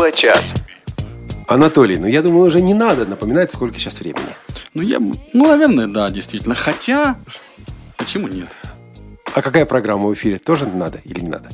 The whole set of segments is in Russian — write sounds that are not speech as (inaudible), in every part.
Тифло-час. Анатолий, ну я думаю, уже не надо напоминать, сколько сейчас времени. Ну, я, ну, наверное, да, действительно. Хотя, почему нет? А какая программа в эфире? Тоже надо или не надо?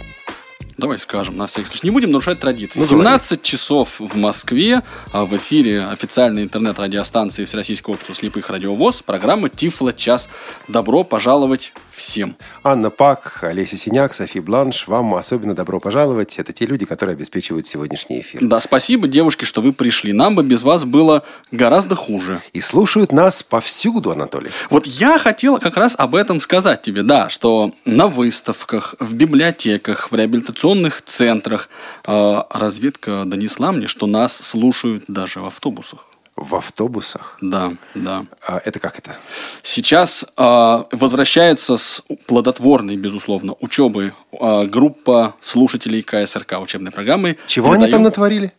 Давай скажем, на всякий случай. Не будем нарушать традиции. Ну, 17 часов в Москве, а в эфире официальной интернет-радиостанции Всероссийского общества слепых радиовоз, программа Тифло час. Добро пожаловать всем. Анна Пак, Олеся Синяк, Софи Бланш, вам особенно добро пожаловать. Это те люди, которые обеспечивают сегодняшний эфир. Да, спасибо, девушки, что вы пришли. Нам бы без вас было гораздо хуже. И слушают нас повсюду, Анатолий. Вот я хотел как раз об этом сказать тебе, да, что на выставках, в библиотеках, в реабилитационных центрах э, разведка донесла мне, что нас слушают даже в автобусах. В автобусах. Да, да. А это как это? Сейчас э, возвращается с плодотворной, безусловно, учебы э, группа слушателей КСРК учебной программы. Чего они там натворили?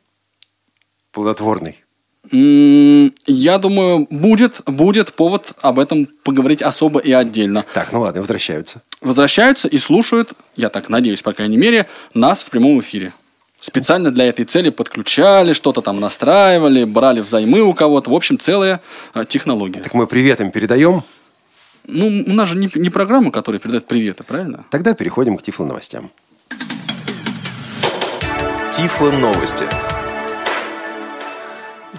Плодотворный. Я думаю, будет, будет повод об этом поговорить особо и отдельно. Так, ну ладно, возвращаются. Возвращаются и слушают, я так надеюсь, по крайней мере, нас в прямом эфире. Специально для этой цели подключали, что-то там настраивали, брали взаймы у кого-то. В общем, целая э, технология. Так мы привет им передаем. Ну, у нас же не, не программа, которая передает приветы, правильно? Тогда переходим к Тифло новостям. Тифло новости.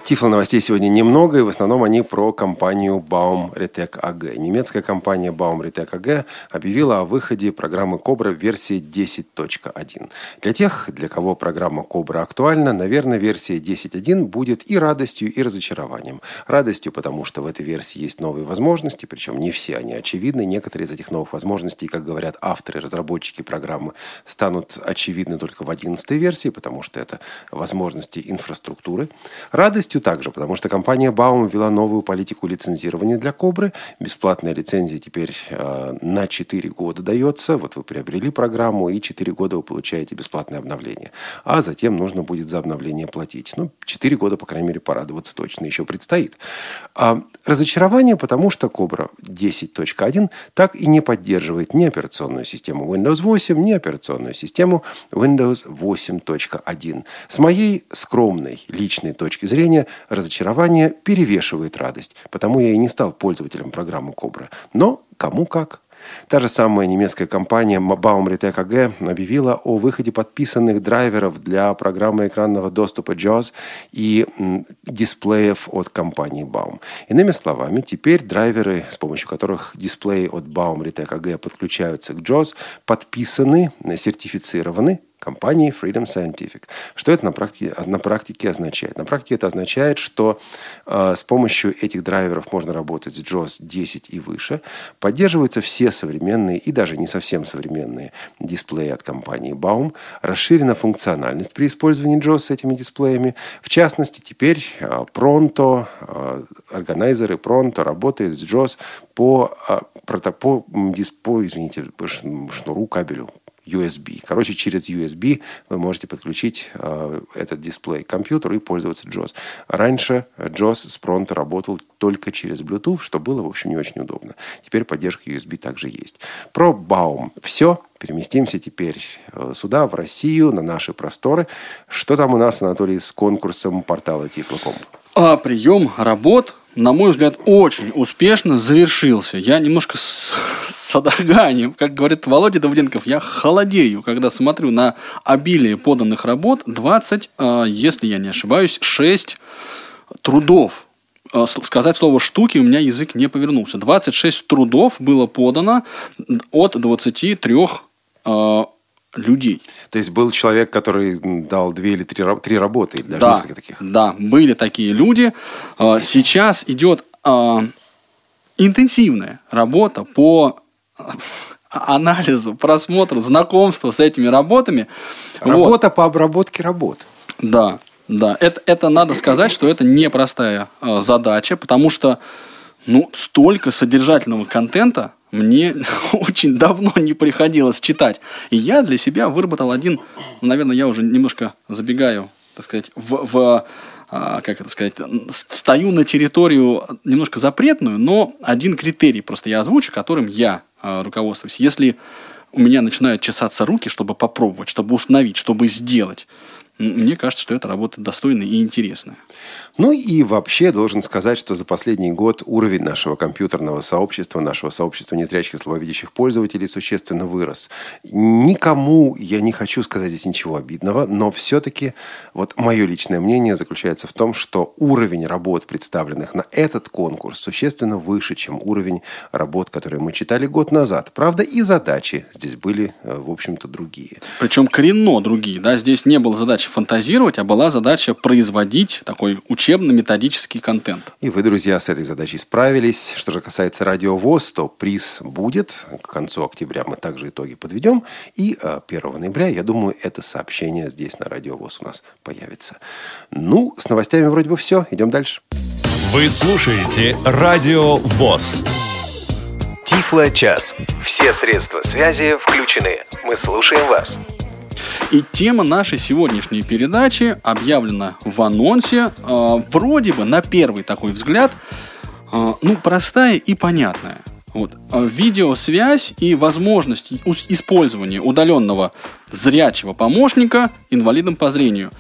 Тифло новостей сегодня немного, и в основном они про компанию Baum Retec AG. Немецкая компания Baum Retec AG объявила о выходе программы Cobra в версии 10.1. Для тех, для кого программа Cobra актуальна, наверное, версия 10.1 будет и радостью, и разочарованием. Радостью, потому что в этой версии есть новые возможности, причем не все они очевидны. Некоторые из этих новых возможностей, как говорят авторы, разработчики программы, станут очевидны только в 11 версии, потому что это возможности инфраструктуры. Радостью также, потому что компания Baum ввела новую политику лицензирования для Кобры. Бесплатная лицензия теперь э, на 4 года дается. Вот вы приобрели программу, и 4 года вы получаете бесплатное обновление. А затем нужно будет за обновление платить. Ну, 4 года, по крайней мере, порадоваться точно еще предстоит. А, разочарование, потому что Cobra 10.1 так и не поддерживает ни операционную систему Windows 8, ни операционную систему Windows 8.1. С моей скромной личной точки зрения, разочарование перевешивает радость, потому я и не стал пользователем программы Cobra. Но кому как. Та же самая немецкая компания Baum Retec AG объявила о выходе подписанных драйверов для программы экранного доступа JAWS и дисплеев от компании Baum. Иными словами, теперь драйверы, с помощью которых дисплеи от Baum Retec AG подключаются к JAWS, подписаны, сертифицированы компании Freedom Scientific. Что это на практике, на практике означает? На практике это означает, что э, с помощью этих драйверов можно работать с JAWS 10 и выше. Поддерживаются все современные и даже не совсем современные дисплеи от компании Baum. Расширена функциональность при использовании JAWS с этими дисплеями. В частности, теперь э, Pronto, э, органайзеры Pronto работают с JAWS по, э, прото- по, м, дис- по, извините, шнуру, кабелю USB. Короче, через USB вы можете подключить э, этот дисплей к компьютеру и пользоваться JAWS. Раньше JAWS с Pronto работал только через Bluetooth, что было, в общем, не очень удобно. Теперь поддержка USB также есть. Про Baum все. Переместимся теперь э, сюда, в Россию, на наши просторы. Что там у нас, Анатолий, с конкурсом портала Тифлоком? А прием работ, на мой взгляд, очень успешно завершился. Я немножко с, с содроганием, как говорит Володя Давыденков, я холодею, когда смотрю на обилие поданных работ. 20, э, если я не ошибаюсь, 6 трудов. Э, Сказать слово «штуки» у меня язык не повернулся. 26 трудов было подано от 23 э, людей. То есть был человек, который дал две или три, три работы, или даже да, несколько таких. Да, были такие люди. А, Сейчас идет а, интенсивная работа по а, анализу, просмотру, знакомству с этими работами. Вот. Работа по обработке работ. Да, да. Это, это надо сказать, что это непростая задача, потому что ну, столько содержательного контента мне (laughs) очень давно не приходилось читать. И я для себя выработал один, наверное, я уже немножко забегаю, так сказать, в, в а, как это сказать, стою на территорию немножко запретную, но один критерий просто я озвучу, которым я а, руководствуюсь. Если у меня начинают чесаться руки, чтобы попробовать, чтобы установить, чтобы сделать, мне кажется, что эта работа достойная и интересная. Ну и вообще должен сказать, что за последний год уровень нашего компьютерного сообщества, нашего сообщества незрячих и слабовидящих пользователей существенно вырос. Никому я не хочу сказать здесь ничего обидного, но все-таки вот мое личное мнение заключается в том, что уровень работ, представленных на этот конкурс, существенно выше, чем уровень работ, которые мы читали год назад. Правда, и задачи здесь были, э, в общем-то, другие. Причем коренно другие. Да? Здесь не было задачи фантазировать, а была задача производить такой учебно-методический контент. И вы, друзья, с этой задачей справились. Что же касается радиовоз, то приз будет. К концу октября мы также итоги подведем. И 1 а, ноября, я думаю, это сообщение здесь на радиовоз у нас появится. Ну, с новостями вроде бы все. Идем дальше. Вы слушаете Радио ВОЗ. Тифло час. Все средства связи включены. Мы слушаем вас. И тема нашей сегодняшней передачи объявлена в анонсе. Э, вроде бы, на первый такой взгляд, э, ну, простая и понятная. Вот. А видеосвязь и возможность использования удаленного зрячего помощника инвалидом по зрению.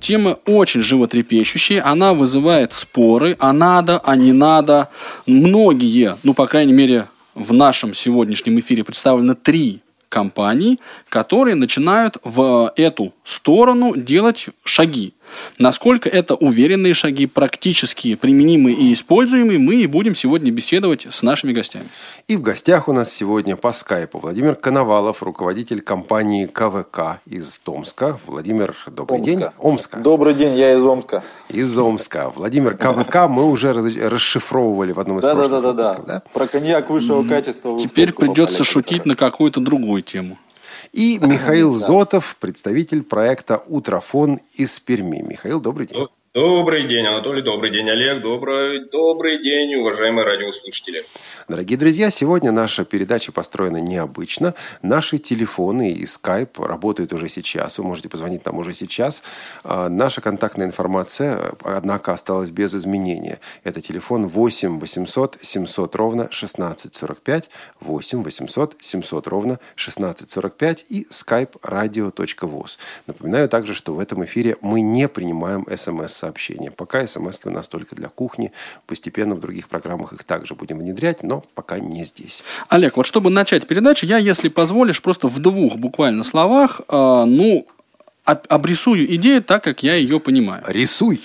Тема очень животрепещущая, она вызывает споры, а надо, а не надо. Многие, ну, по крайней мере, в нашем сегодняшнем эфире представлены три компаний, которые начинают в эту сторону делать шаги. Насколько это уверенные шаги, практически применимые и используемые, мы и будем сегодня беседовать с нашими гостями. И в гостях у нас сегодня по скайпу Владимир Коновалов, руководитель компании КВК из Томска. Владимир, добрый Омска. день. Омска. Добрый день, я из Омска. Из Омска. Владимир, КВК мы уже расшифровывали в одном из да, прошлых да, да, выпусков. Да. Про коньяк высшего качества. Теперь придется шутить на какую-то другую тему. И Михаил Зотов, представитель проекта «Утрофон» из Перми. Михаил, добрый день. Добрый день, Анатолий, добрый день, Олег, добрый, добрый день, уважаемые радиослушатели. Дорогие друзья, сегодня наша передача построена необычно. Наши телефоны и скайп работают уже сейчас. Вы можете позвонить нам уже сейчас. А, наша контактная информация, однако, осталась без изменения. Это телефон 8 800 700 ровно 1645, 8 800 700 ровно 1645 и skype radio.voz. Напоминаю также, что в этом эфире мы не принимаем смс-сообщения. Пока смс у нас только для кухни. Постепенно в других программах их также будем внедрять, но пока не здесь. Олег, вот чтобы начать передачу, я, если позволишь, просто в двух буквально словах, э, ну, обрисую идею так, как я ее понимаю. Рисуй.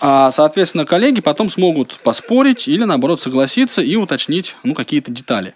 А, соответственно, коллеги потом смогут поспорить или, наоборот, согласиться и уточнить ну, какие-то детали.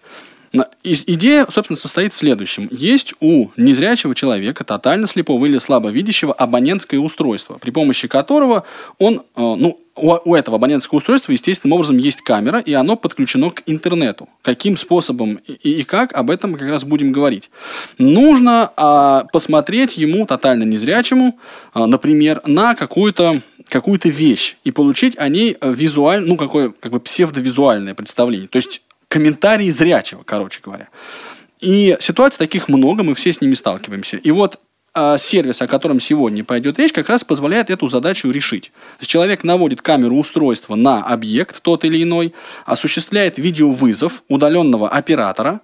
Идея, собственно, состоит в следующем. Есть у незрячего человека, тотально слепого или слабовидящего, абонентское устройство, при помощи которого он, э, ну, у этого абонентского устройства естественным образом есть камера, и оно подключено к интернету. Каким способом и, как, об этом мы как раз будем говорить. Нужно а, посмотреть ему, тотально незрячему, а, например, на какую-то какую-то вещь и получить о ней визуально, ну, какое как бы псевдовизуальное представление. То есть комментарии зрячего, короче говоря. И ситуаций таких много, мы все с ними сталкиваемся. И вот э, сервис, о котором сегодня пойдет речь, как раз позволяет эту задачу решить. Человек наводит камеру устройства на объект тот или иной, осуществляет видеовызов удаленного оператора,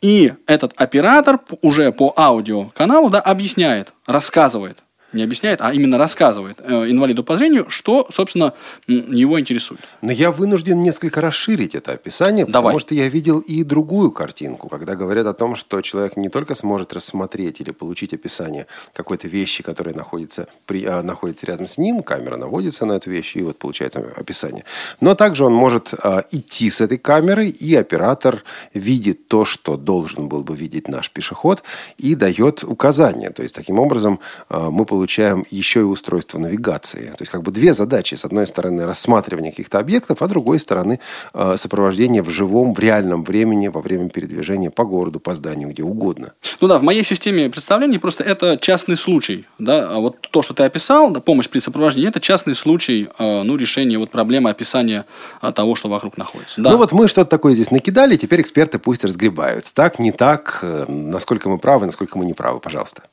и этот оператор уже по аудиоканалу да, объясняет, рассказывает, не объясняет, а именно рассказывает э, инвалиду по зрению, что, собственно, его интересует. Но я вынужден несколько расширить это описание, Давай. потому что я видел и другую картинку, когда говорят о том, что человек не только сможет рассмотреть или получить описание какой-то вещи, которая находится, при, а, находится рядом с ним, камера наводится на эту вещь, и вот получается описание. Но также он может а, идти с этой камерой, и оператор видит то, что должен был бы видеть наш пешеход, и дает указания. То есть, таким образом, а, мы получаем получаем еще и устройство навигации. То есть как бы две задачи. С одной стороны рассматривание каких-то объектов, а с другой стороны э, сопровождение в живом, в реальном времени во время передвижения по городу, по зданию, где угодно. Ну да, в моей системе представлений просто это частный случай. Да? А вот то, что ты описал, да, помощь при сопровождении, это частный случай э, ну, решения вот проблемы описания э, того, что вокруг находится. Да. Ну вот мы что-то такое здесь накидали, теперь эксперты пусть разгребают. Так, не так, насколько мы правы, насколько мы не правы, пожалуйста.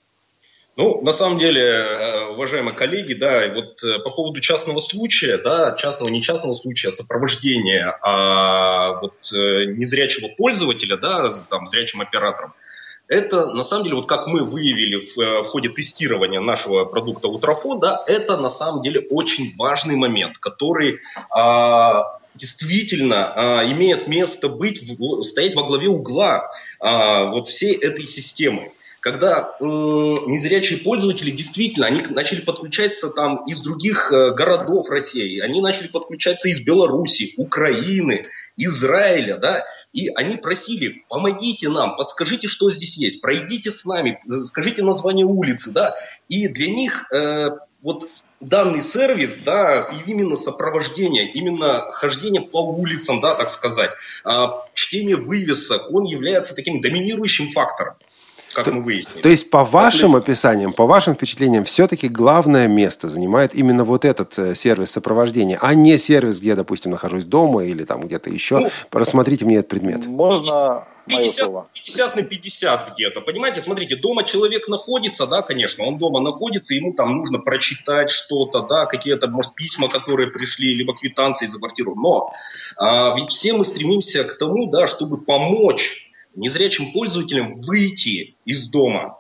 Ну, на самом деле, э, уважаемые коллеги, да, вот э, по поводу частного случая, да, частного, не частного случая, а сопровождения а, вот, э, незрячего пользователя, да, там, зрячим оператором, это на самом деле, вот как мы выявили в, в ходе тестирования нашего продукта Утрофон, да, это на самом деле очень важный момент, который а, действительно а, имеет место быть, в, стоять во главе угла а, вот всей этой системы когда незрячие пользователи действительно, они начали подключаться там из других э, городов России, они начали подключаться из Беларуси, Украины, Израиля, да, и они просили, помогите нам, подскажите, что здесь есть, пройдите с нами, э, скажите название улицы, да, и для них э, вот данный сервис, да, именно сопровождение, именно хождение по улицам, да, так сказать, э, чтение вывесок, он является таким доминирующим фактором как то, мы выяснили. То есть, по вашим Отлично. описаниям, по вашим впечатлениям, все-таки главное место занимает именно вот этот э, сервис сопровождения, а не сервис, где, допустим, нахожусь дома или там где-то еще. Ну, Рассмотрите мне этот предмет. Можно 50, 50 на 50 где-то. Понимаете, смотрите, дома человек находится, да, конечно, он дома находится, ему там нужно прочитать что-то, да, какие-то, может, письма, которые пришли, либо квитанции за квартиру. Но а, ведь все мы стремимся к тому, да, чтобы помочь незрячим пользователям выйти из дома.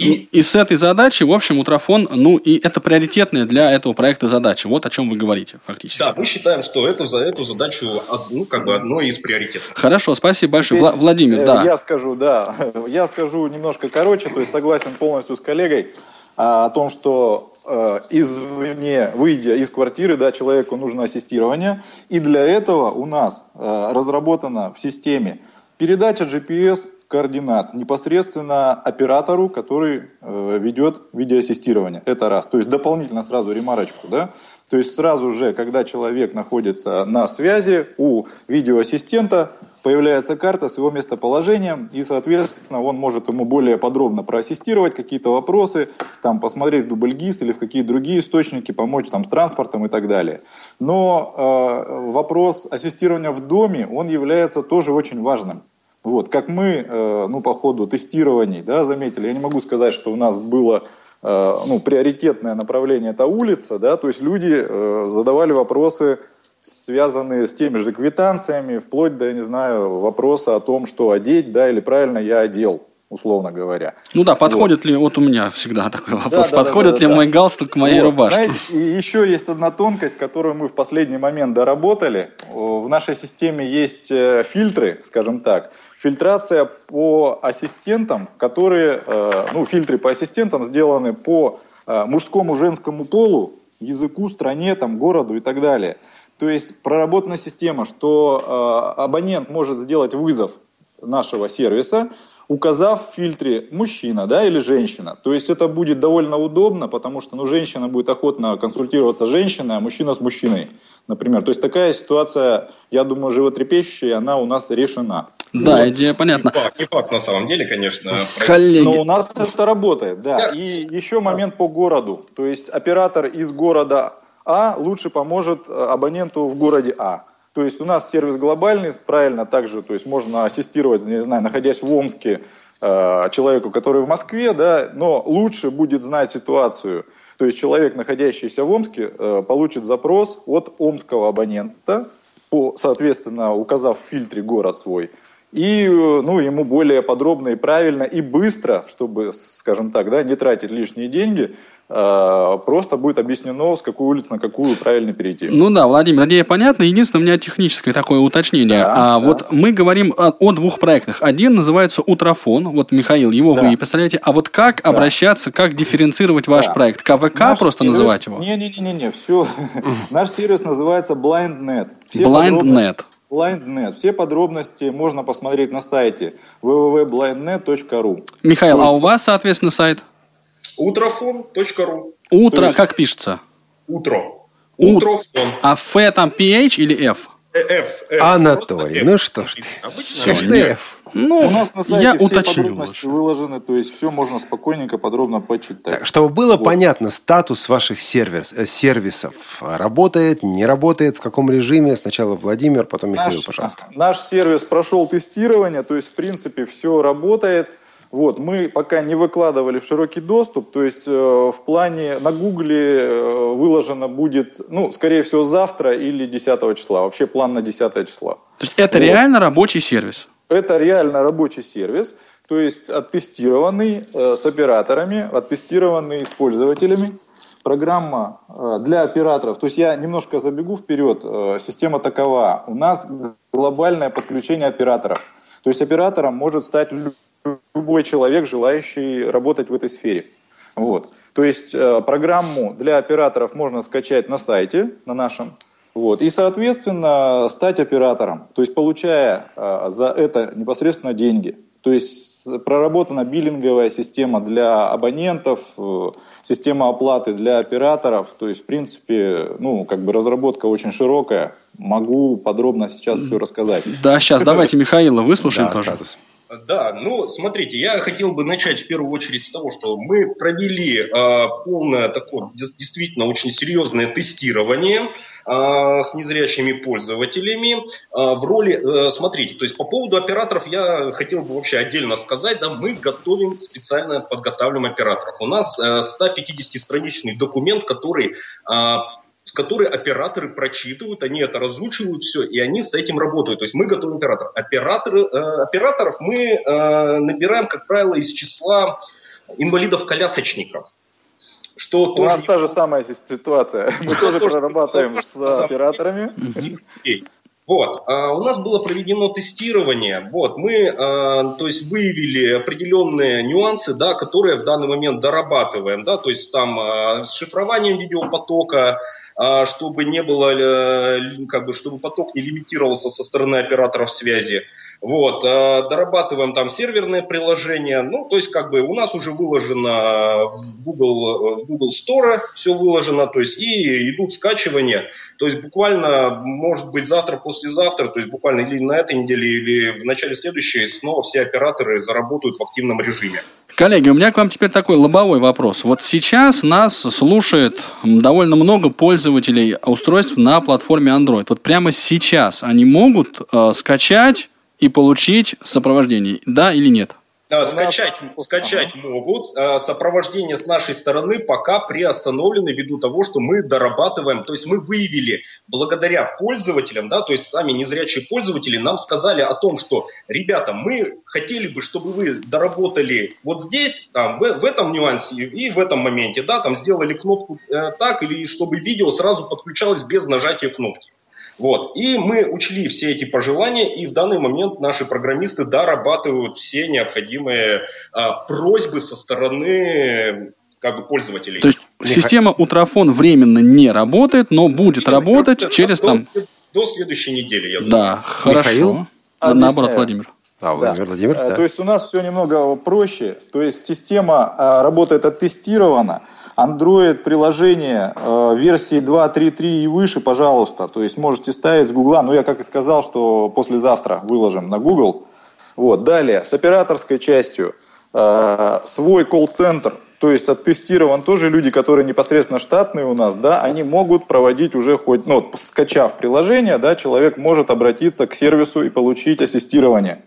И, и с этой задачей, в общем, Утрофон, ну, и это приоритетная для этого проекта задача. Вот о чем вы говорите, фактически. Да, мы считаем, что это за эту задачу, ну, как бы одно из приоритетов. Хорошо, спасибо большое. Вла- Владимир, э, да. Я скажу, да. (laughs) Я скажу немножко короче, то есть согласен полностью с коллегой а, о том, что э, извне, выйдя из квартиры, да, человеку нужно ассистирование. И для этого у нас э, разработано в системе Передача GPS координат непосредственно оператору, который э, ведет видеоассистирование. Это раз. То есть дополнительно сразу ремарочку, да? То есть сразу же, когда человек находится на связи, у видеоассистента появляется карта с его местоположением, и, соответственно, он может ему более подробно проассистировать какие-то вопросы, там, посмотреть в дубльгиз или в какие другие источники, помочь там с транспортом и так далее. Но э, вопрос ассистирования в доме, он является тоже очень важным. Вот, как мы, э, ну, по ходу тестирований, да, заметили, я не могу сказать, что у нас было э, ну, приоритетное направление это улица, да, то есть люди э, задавали вопросы, связанные с теми же квитанциями, вплоть до, я не знаю, вопроса о том, что одеть, да, или правильно я одел условно говоря. Ну да, подходит вот. ли, вот у меня всегда такой вопрос, да, да, подходит да, да, ли да, мой галстук к моей вот, рубашке? Знаете, и еще есть одна тонкость, которую мы в последний момент доработали. В нашей системе есть фильтры, скажем так, фильтрация по ассистентам, которые, э, ну, фильтры по ассистентам сделаны по э, мужскому, женскому полу, языку, стране, там, городу и так далее. То есть проработана система, что э, абонент может сделать вызов нашего сервиса, указав в фильтре мужчина да, или женщина. То есть это будет довольно удобно, потому что ну, женщина будет охотно консультироваться с женщиной, а мужчина с мужчиной, например. То есть такая ситуация, я думаю, животрепещущая, она у нас решена. Да, вот. идея понятна. Не факт, не факт на самом деле, конечно. Коллеги. Но у нас это работает, да. И еще момент по городу. То есть оператор из города А лучше поможет э, абоненту в городе А. То есть у нас сервис глобальный, правильно также, то есть можно ассистировать, не знаю, находясь в Омске, э, человеку, который в Москве, да, но лучше будет знать ситуацию. То есть человек, находящийся в Омске, э, получит запрос от омского абонента, по, соответственно, указав в фильтре город свой, и ну, ему более подробно и правильно и быстро, чтобы, скажем так, да, не тратить лишние деньги, э, просто будет объяснено, с какой улицы на какую правильно перейти. Ну да, Владимир, идея понятна. Единственное, у меня техническое такое уточнение. Да, а, да. Вот мы говорим о, о двух проектах. Один называется «Утрофон». Вот, Михаил, его да. вы представляете. А вот как да. обращаться, как дифференцировать ваш да. проект? КВК Наш просто сервис... называть его? Не-не-не, все. (laughs) Наш сервис называется BlindNet. BlindNet. BlindNet. Все подробности можно посмотреть на сайте www.blindnet.ru. Михаил, есть... а у вас, соответственно, сайт? Утрofon.ru. Утро, есть... как пишется? Утро. Утрофон. А F там PH или F? F, F. Анатолий, ну что ж ты. Ж F. Ну, у нас на сайте я все уточню подробности лучше. выложены, то есть все можно спокойненько, подробно почитать. Так, чтобы было вот. понятно, статус ваших сервис, э, сервисов работает, не работает, в каком режиме. Сначала Владимир, потом Михаил, наш, пожалуйста. Наш сервис прошел тестирование, то есть в принципе все работает. Вот, мы пока не выкладывали в широкий доступ, то есть э, в плане на Гугле э, выложено будет, ну, скорее всего, завтра или 10 числа. Вообще план на 10 числа. То есть это вот. реально рабочий сервис? Это реально рабочий сервис. то есть оттестированный э, с операторами, оттестированный с пользователями. Программа э, для операторов, то есть я немножко забегу вперед, э, система такова. У нас глобальное подключение операторов. То есть оператором может стать любой человек, желающий работать в этой сфере. Вот. То есть э, программу для операторов можно скачать на сайте, на нашем, вот, и, соответственно, стать оператором, то есть получая э, за это непосредственно деньги. То есть проработана биллинговая система для абонентов, э, система оплаты для операторов. То есть, в принципе, ну, как бы разработка очень широкая. Могу подробно сейчас все рассказать. Да, сейчас давайте Михаила выслушаем да, тоже. Статус. Да, ну, смотрите, я хотел бы начать в первую очередь с того, что мы провели э, полное такое действительно очень серьезное тестирование с незрячими пользователями э, в роли, э, смотрите, то есть по поводу операторов я хотел бы вообще отдельно сказать, да, мы готовим, специально подготавливаем операторов. У нас э, 150-страничный документ, который э, которые операторы прочитывают, они это разучивают все, и они с этим работают. То есть мы готовим операторов. Операторы, э, операторов мы э, набираем, как правило, из числа инвалидов-колясочников. Что У нас та же самая ситуация. (laughs) Мы тоже прорабатываем с операторами. Вот, а у нас было проведено тестирование, вот, мы, а, то есть, выявили определенные нюансы, да, которые в данный момент дорабатываем, да, то есть, там, а, с шифрованием видеопотока, чтобы не было, э, как бы, чтобы поток не лимитировался со стороны операторов связи. Вот, а, дорабатываем там серверное приложение. Ну, то есть, как бы у нас уже выложено в Google, в Google Store, все выложено, то есть, и идут скачивания. То есть, буквально, может быть, завтра, послезавтра, то есть, буквально или на этой неделе, или в начале следующей, снова все операторы заработают в активном режиме. Коллеги, у меня к вам теперь такой лобовой вопрос. Вот сейчас нас слушает довольно много пользователей устройств на платформе Android. Вот прямо сейчас они могут э, скачать и получить сопровождение, да или нет? скачать, скачать могут. А, сопровождение с нашей стороны пока приостановлено ввиду того, что мы дорабатываем. То есть мы выявили благодаря пользователям, да, то есть сами незрячие пользователи нам сказали о том, что, ребята, мы хотели бы, чтобы вы доработали вот здесь, там, в, в этом нюансе и в этом моменте, да, там сделали кнопку э, так, или чтобы видео сразу подключалось без нажатия кнопки. Вот. И мы учли все эти пожелания, и в данный момент наши программисты дорабатывают все необходимые а, просьбы со стороны как бы пользователей. То есть система Утрофон временно не работает, но будет Именно, работать через до, там... До следующей недели, я думаю. Да, хорошо. Михаил? Наоборот, Владимир. А, Владимир, да. Владимир, э, да. То есть у нас все немного проще. То есть система а, работает оттестирована. Android приложение э, версии 2.3.3 и выше, пожалуйста. То есть можете ставить с Гугла. Ну, я как и сказал, что послезавтра выложим на Google. Вот. Далее, с операторской частью э, свой колл-центр, то есть оттестирован тоже люди, которые непосредственно штатные у нас, да, они могут проводить уже хоть, ну, скачав приложение, да, человек может обратиться к сервису и получить ассистирование.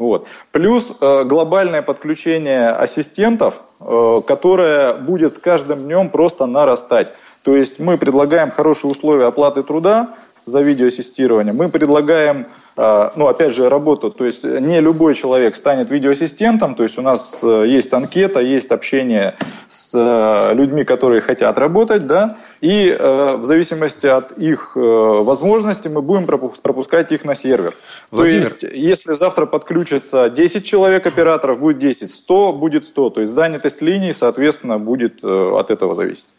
Вот. Плюс э, глобальное подключение ассистентов, э, которое будет с каждым днем просто нарастать. То есть мы предлагаем хорошие условия оплаты труда за видеоассистирование. Мы предлагаем а, ну, опять же, работу. То есть не любой человек станет видеоассистентом, то есть у нас э, есть анкета, есть общение с э, людьми, которые хотят работать, да, и э, в зависимости от их возможностей мы будем пропускать их на сервер. Владимир. То есть, если завтра подключится 10 человек операторов, будет 10, 100 будет 100, то есть занятость линий, соответственно, будет от этого зависеть.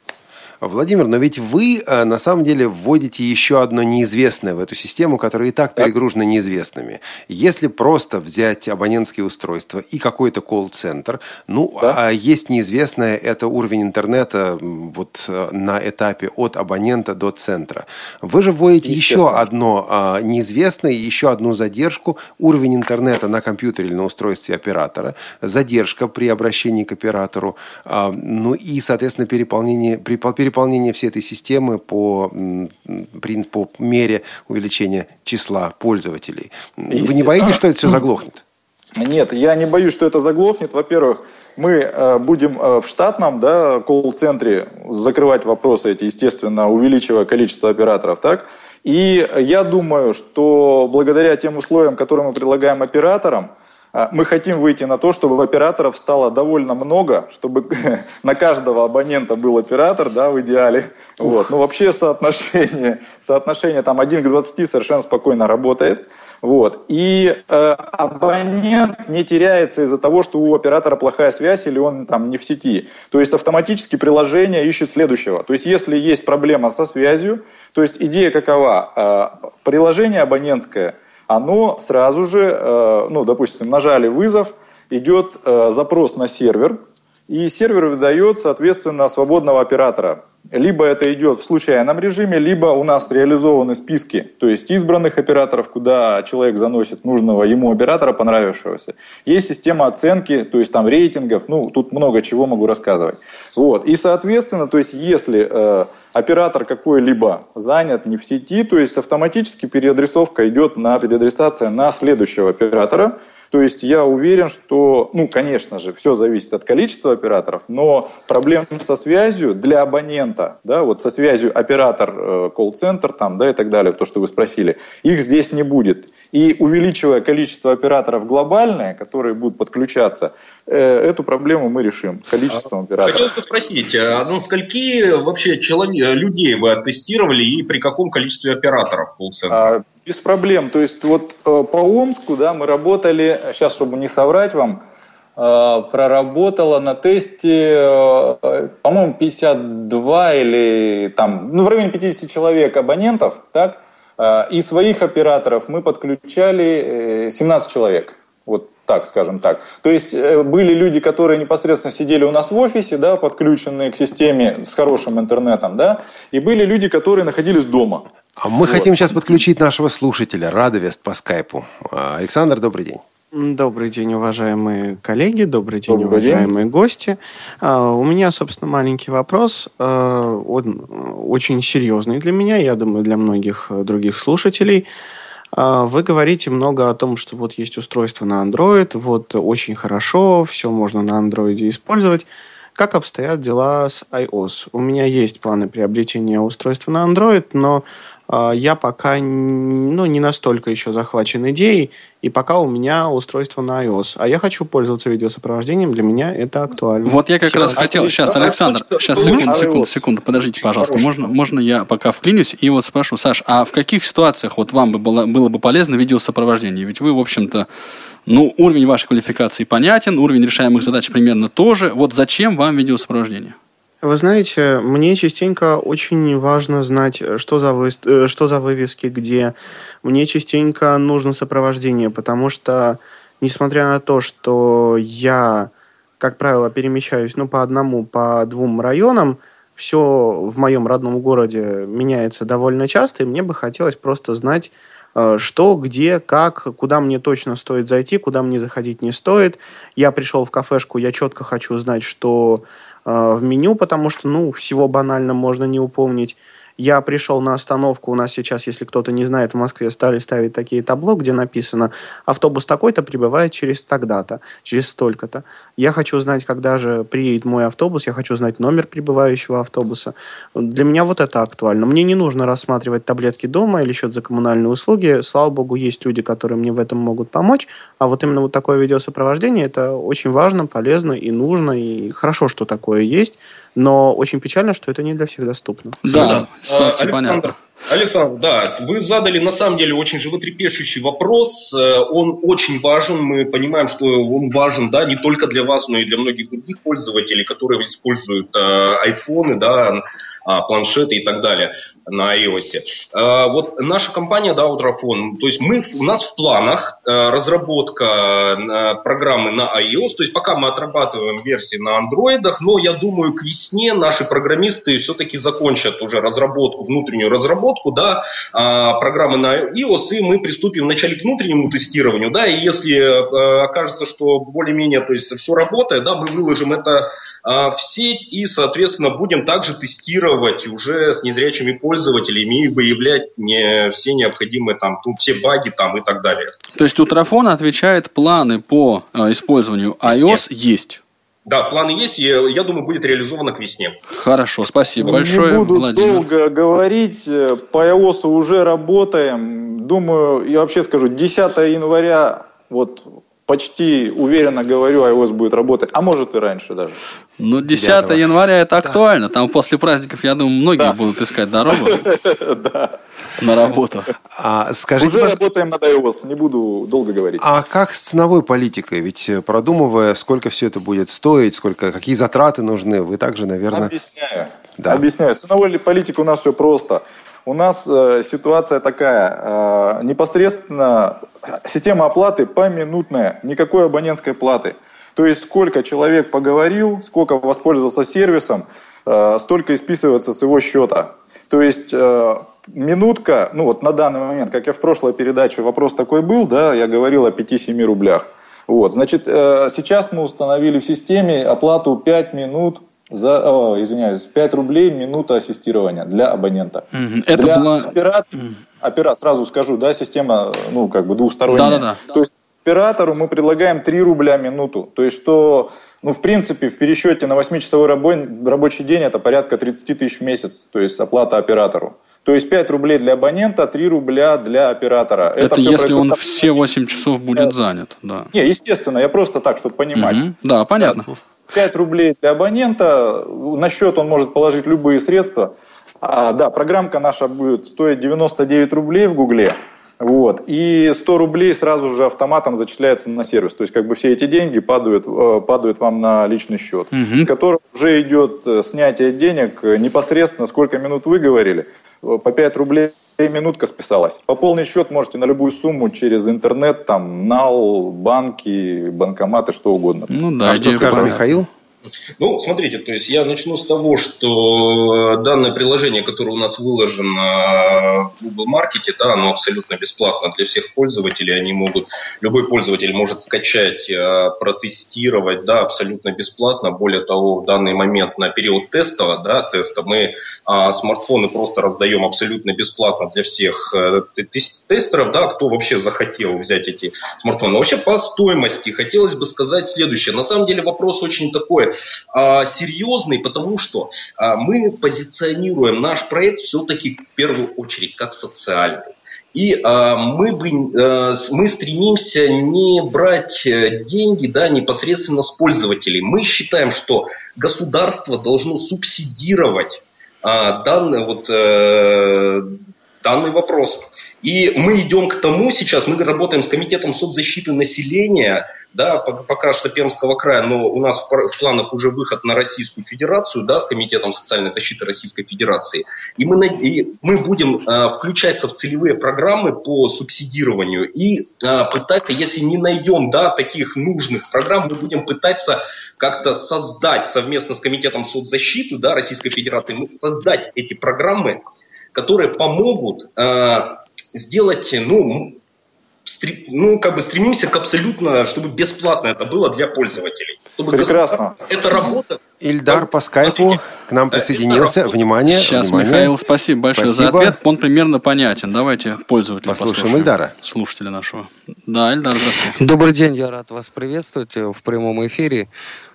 Владимир, но ведь вы э, на самом деле вводите еще одно неизвестное в эту систему, которая и так перегружена неизвестными. Если просто взять абонентские устройства и какой-то колл-центр, ну, да. а есть неизвестное, это уровень интернета вот э, на этапе от абонента до центра. Вы же вводите еще одно а, неизвестное, еще одну задержку, уровень интернета на компьютере или на устройстве оператора, задержка при обращении к оператору, а, ну и, соответственно, переполнение, при, переполнение всей этой системы по, по мере увеличения числа пользователей. Вы не боитесь, что это все заглохнет? Нет, я не боюсь, что это заглохнет. Во-первых, мы э, будем э, в штатном да, колл-центре закрывать вопросы эти, естественно, увеличивая количество операторов. Так? И я думаю, что благодаря тем условиям, которые мы предлагаем операторам, мы хотим выйти на то, чтобы операторов стало довольно много, чтобы (laughs) на каждого абонента был оператор, да, в идеале. Вот. Ну, вообще соотношение, соотношение там 1 к 20 совершенно спокойно работает. Вот. И э, абонент не теряется из-за того, что у оператора плохая связь или он там не в сети. То есть автоматически приложение ищет следующего. То есть если есть проблема со связью, то есть идея какова? Э, приложение абонентское, оно сразу же, э, ну, допустим, нажали вызов, идет э, запрос на сервер, и сервер выдает, соответственно, свободного оператора. Либо это идет в случайном режиме, либо у нас реализованы списки, то есть избранных операторов, куда человек заносит нужного ему оператора, понравившегося. Есть система оценки, то есть там рейтингов, ну, тут много чего могу рассказывать. Вот. И, соответственно, то есть если э, оператор какой-либо занят не в сети, то есть автоматически переадресовка идет на переадресация на следующего оператора, то есть я уверен, что, ну, конечно же, все зависит от количества операторов, но проблем со связью для абонента, да, вот со связью оператор, э, колл-центр там, да, и так далее, то, что вы спросили, их здесь не будет. И увеличивая количество операторов глобальное, которые будут подключаться, э, эту проблему мы решим количеством операторов. Хотелось бы спросить, а на скольки вообще человек, людей вы оттестировали и при каком количестве операторов колл-центра? Без проблем. То есть вот э, по Омску, да, мы работали, сейчас, чтобы не соврать вам, э, проработала на тесте, э, по-моему, 52 или там, ну, в районе 50 человек абонентов, так, и своих операторов мы подключали 17 человек. Вот так, скажем так. То есть были люди, которые непосредственно сидели у нас в офисе, да, подключенные к системе с хорошим интернетом, да, и были люди, которые находились дома. А мы вот. хотим сейчас подключить нашего слушателя, Радовест по скайпу. А, Александр, добрый день. Добрый день, уважаемые коллеги, добрый день, добрый уважаемые день. гости. А, у меня, собственно, маленький вопрос. А, он очень серьезный для меня, я думаю, для многих других слушателей. Вы говорите много о том, что вот есть устройство на Android, вот очень хорошо, все можно на Android использовать. Как обстоят дела с iOS? У меня есть планы приобретения устройства на Android, но а, я пока ну, не настолько еще захвачен идеей, и пока у меня устройство на iOS. А я хочу пользоваться видеосопровождением, для меня это актуально. Вот я как Все. раз хотел... Сейчас, Александр, сейчас, секунду, секунду, секунду, подождите, пожалуйста. Можно, можно я пока вклинюсь и вот спрошу, Саш, а в каких ситуациях вот вам бы было, было бы полезно видеосопровождение? Ведь вы, в общем-то, ну, уровень вашей квалификации понятен, уровень решаемых задач примерно тоже. Вот зачем вам видеосопровождение? Вы знаете, мне частенько очень важно знать, что за, вы... Э, что за вывески где. Мне частенько нужно сопровождение, потому что, несмотря на то, что я, как правило, перемещаюсь ну, по одному, по двум районам, все в моем родном городе меняется довольно часто, и мне бы хотелось просто знать, э, что, где, как, куда мне точно стоит зайти, куда мне заходить не стоит. Я пришел в кафешку, я четко хочу знать, что Э, в меню, потому что, ну, всего банально можно не упомнить. Я пришел на остановку, у нас сейчас, если кто-то не знает, в Москве стали ставить такие табло, где написано «автобус такой-то прибывает через тогда-то, через столько-то». Я хочу знать, когда же приедет мой автобус, я хочу знать номер прибывающего автобуса. Для меня вот это актуально. Мне не нужно рассматривать таблетки дома или счет за коммунальные услуги. Слава богу, есть люди, которые мне в этом могут помочь. А вот именно вот такое видеосопровождение, это очень важно, полезно и нужно, и хорошо, что такое есть но очень печально, что это не для всех доступно. Да, да. ситуация Александр, понятна. Александр, да, вы задали на самом деле очень животрепещущий вопрос. Э, он очень важен. Мы понимаем, что он важен, да, не только для вас, но и для многих других пользователей, которые используют э, айфоны, да, а, планшеты и так далее на iOS. А, вот наша компания, да, Ultrafone, то есть мы, у нас в планах э, разработка программы на iOS, то есть пока мы отрабатываем версии на андроидах, но я думаю, к весне наши программисты все-таки закончат уже разработку, внутреннюю разработку, да, а, программы на iOS, и мы приступим вначале к внутреннему тестированию, да, и если окажется, что более-менее, то есть все работает, да, мы выложим это в сеть и, соответственно, будем также тестировать тестировать уже с незрячими пользователями и выявлять не все необходимые там, ну, все баги там и так далее. То есть у Трафона отвечает планы по э, использованию iOS есть? Да, планы есть, и я думаю, будет реализовано к весне. Хорошо, спасибо не большое, буду Владимир. долго говорить, по iOS уже работаем. Думаю, я вообще скажу, 10 января вот почти уверенно говорю, iOS будет работать, а может и раньше даже. Ну, 10 января это актуально. Там после праздников, я думаю, многие да. будут искать дорогу (laughs) на работу. А, скажите, Уже работаем над iOS, не буду долго говорить. А как с ценовой политикой? Ведь э, продумывая, сколько все это будет стоить, сколько, какие затраты нужны, вы также, наверное... Объясняю. Да. Объясняю. С ценовой политикой у нас все просто. У нас э, ситуация такая. Э, непосредственно система оплаты поминутная, никакой абонентской платы. То есть сколько человек поговорил, сколько воспользовался сервисом, э, столько и списывается с его счета. То есть минутка, ну вот на данный момент, как я в прошлой передаче вопрос такой был, да, я говорил о 5-7 рублях. Вот, значит, сейчас мы установили в системе оплату 5 минут за, о, извиняюсь, 5 рублей минута ассистирования для абонента. Угу. Это для была... оператора, угу. опера, сразу скажу, да, система, ну, как бы двусторонняя. Да-да-да. То есть оператору мы предлагаем 3 рубля минуту. То есть, что, ну, в принципе, в пересчете на 8-часовой рабочий день это порядка 30 тысяч в месяц, то есть оплата оператору. То есть 5 рублей для абонента, 3 рубля для оператора. Это, это если он все 8 часов будет занят, да. Не, естественно, я просто так, чтобы понимать. Угу. Да, понятно. 5 рублей для абонента, на счет он может положить любые средства. А, да, программка наша будет стоить 99 рублей в Гугле. Вот. И 100 рублей сразу же автоматом зачисляется на сервис. То есть как бы все эти деньги падают, э, падают вам на личный счет, угу. с которого уже идет э, снятие денег непосредственно, сколько минут вы говорили, по 5 рублей минутка списалась. Пополнить счет можете на любую сумму через интернет, там, НАЛ, банки, банкоматы, что угодно. Ну да, а что скажет Михаил? Ну, смотрите, то есть я начну с того, что данное приложение, которое у нас выложено в Google Market, да, оно абсолютно бесплатно для всех пользователей. Они могут, любой пользователь может скачать, э, протестировать, да, абсолютно бесплатно. Более того, в данный момент на период теста, да, теста мы а, смартфоны просто раздаем абсолютно бесплатно для всех тестеров, да, кто вообще захотел взять эти смартфоны. Вообще по стоимости хотелось бы сказать следующее. На самом деле вопрос очень такой а, серьезный, потому что а, мы позиционируем наш проект все-таки в первую очередь как социальный. И э, мы, бы, э, мы стремимся не брать э, деньги да, непосредственно с пользователей. Мы считаем, что государство должно субсидировать э, данный, вот, э, данный вопрос. И мы идем к тому сейчас, мы работаем с Комитетом соцзащиты населения, да, пока что Пермского края, но у нас в планах уже выход на Российскую Федерацию, да, с Комитетом социальной защиты Российской Федерации. И мы, и мы будем э, включаться в целевые программы по субсидированию и э, пытаться, если не найдем, да, таких нужных программ, мы будем пытаться как-то создать совместно с Комитетом соцзащиты, да, Российской Федерации, создать эти программы, которые помогут э, сделать, ну, ну, как бы стремимся к абсолютно, чтобы бесплатно это было для пользователей. Чтобы Прекрасно. Это работа. Ильдар по скайпу к нам присоединился. Внимание. Сейчас, внимание. Михаил, спасибо большое спасибо. за ответ. Он примерно понятен. Давайте пользователя послушаем. послушаем Ильдара. Слушателя нашего. Да, Ильдар, здравствуйте. Добрый день, я рад вас приветствовать в прямом эфире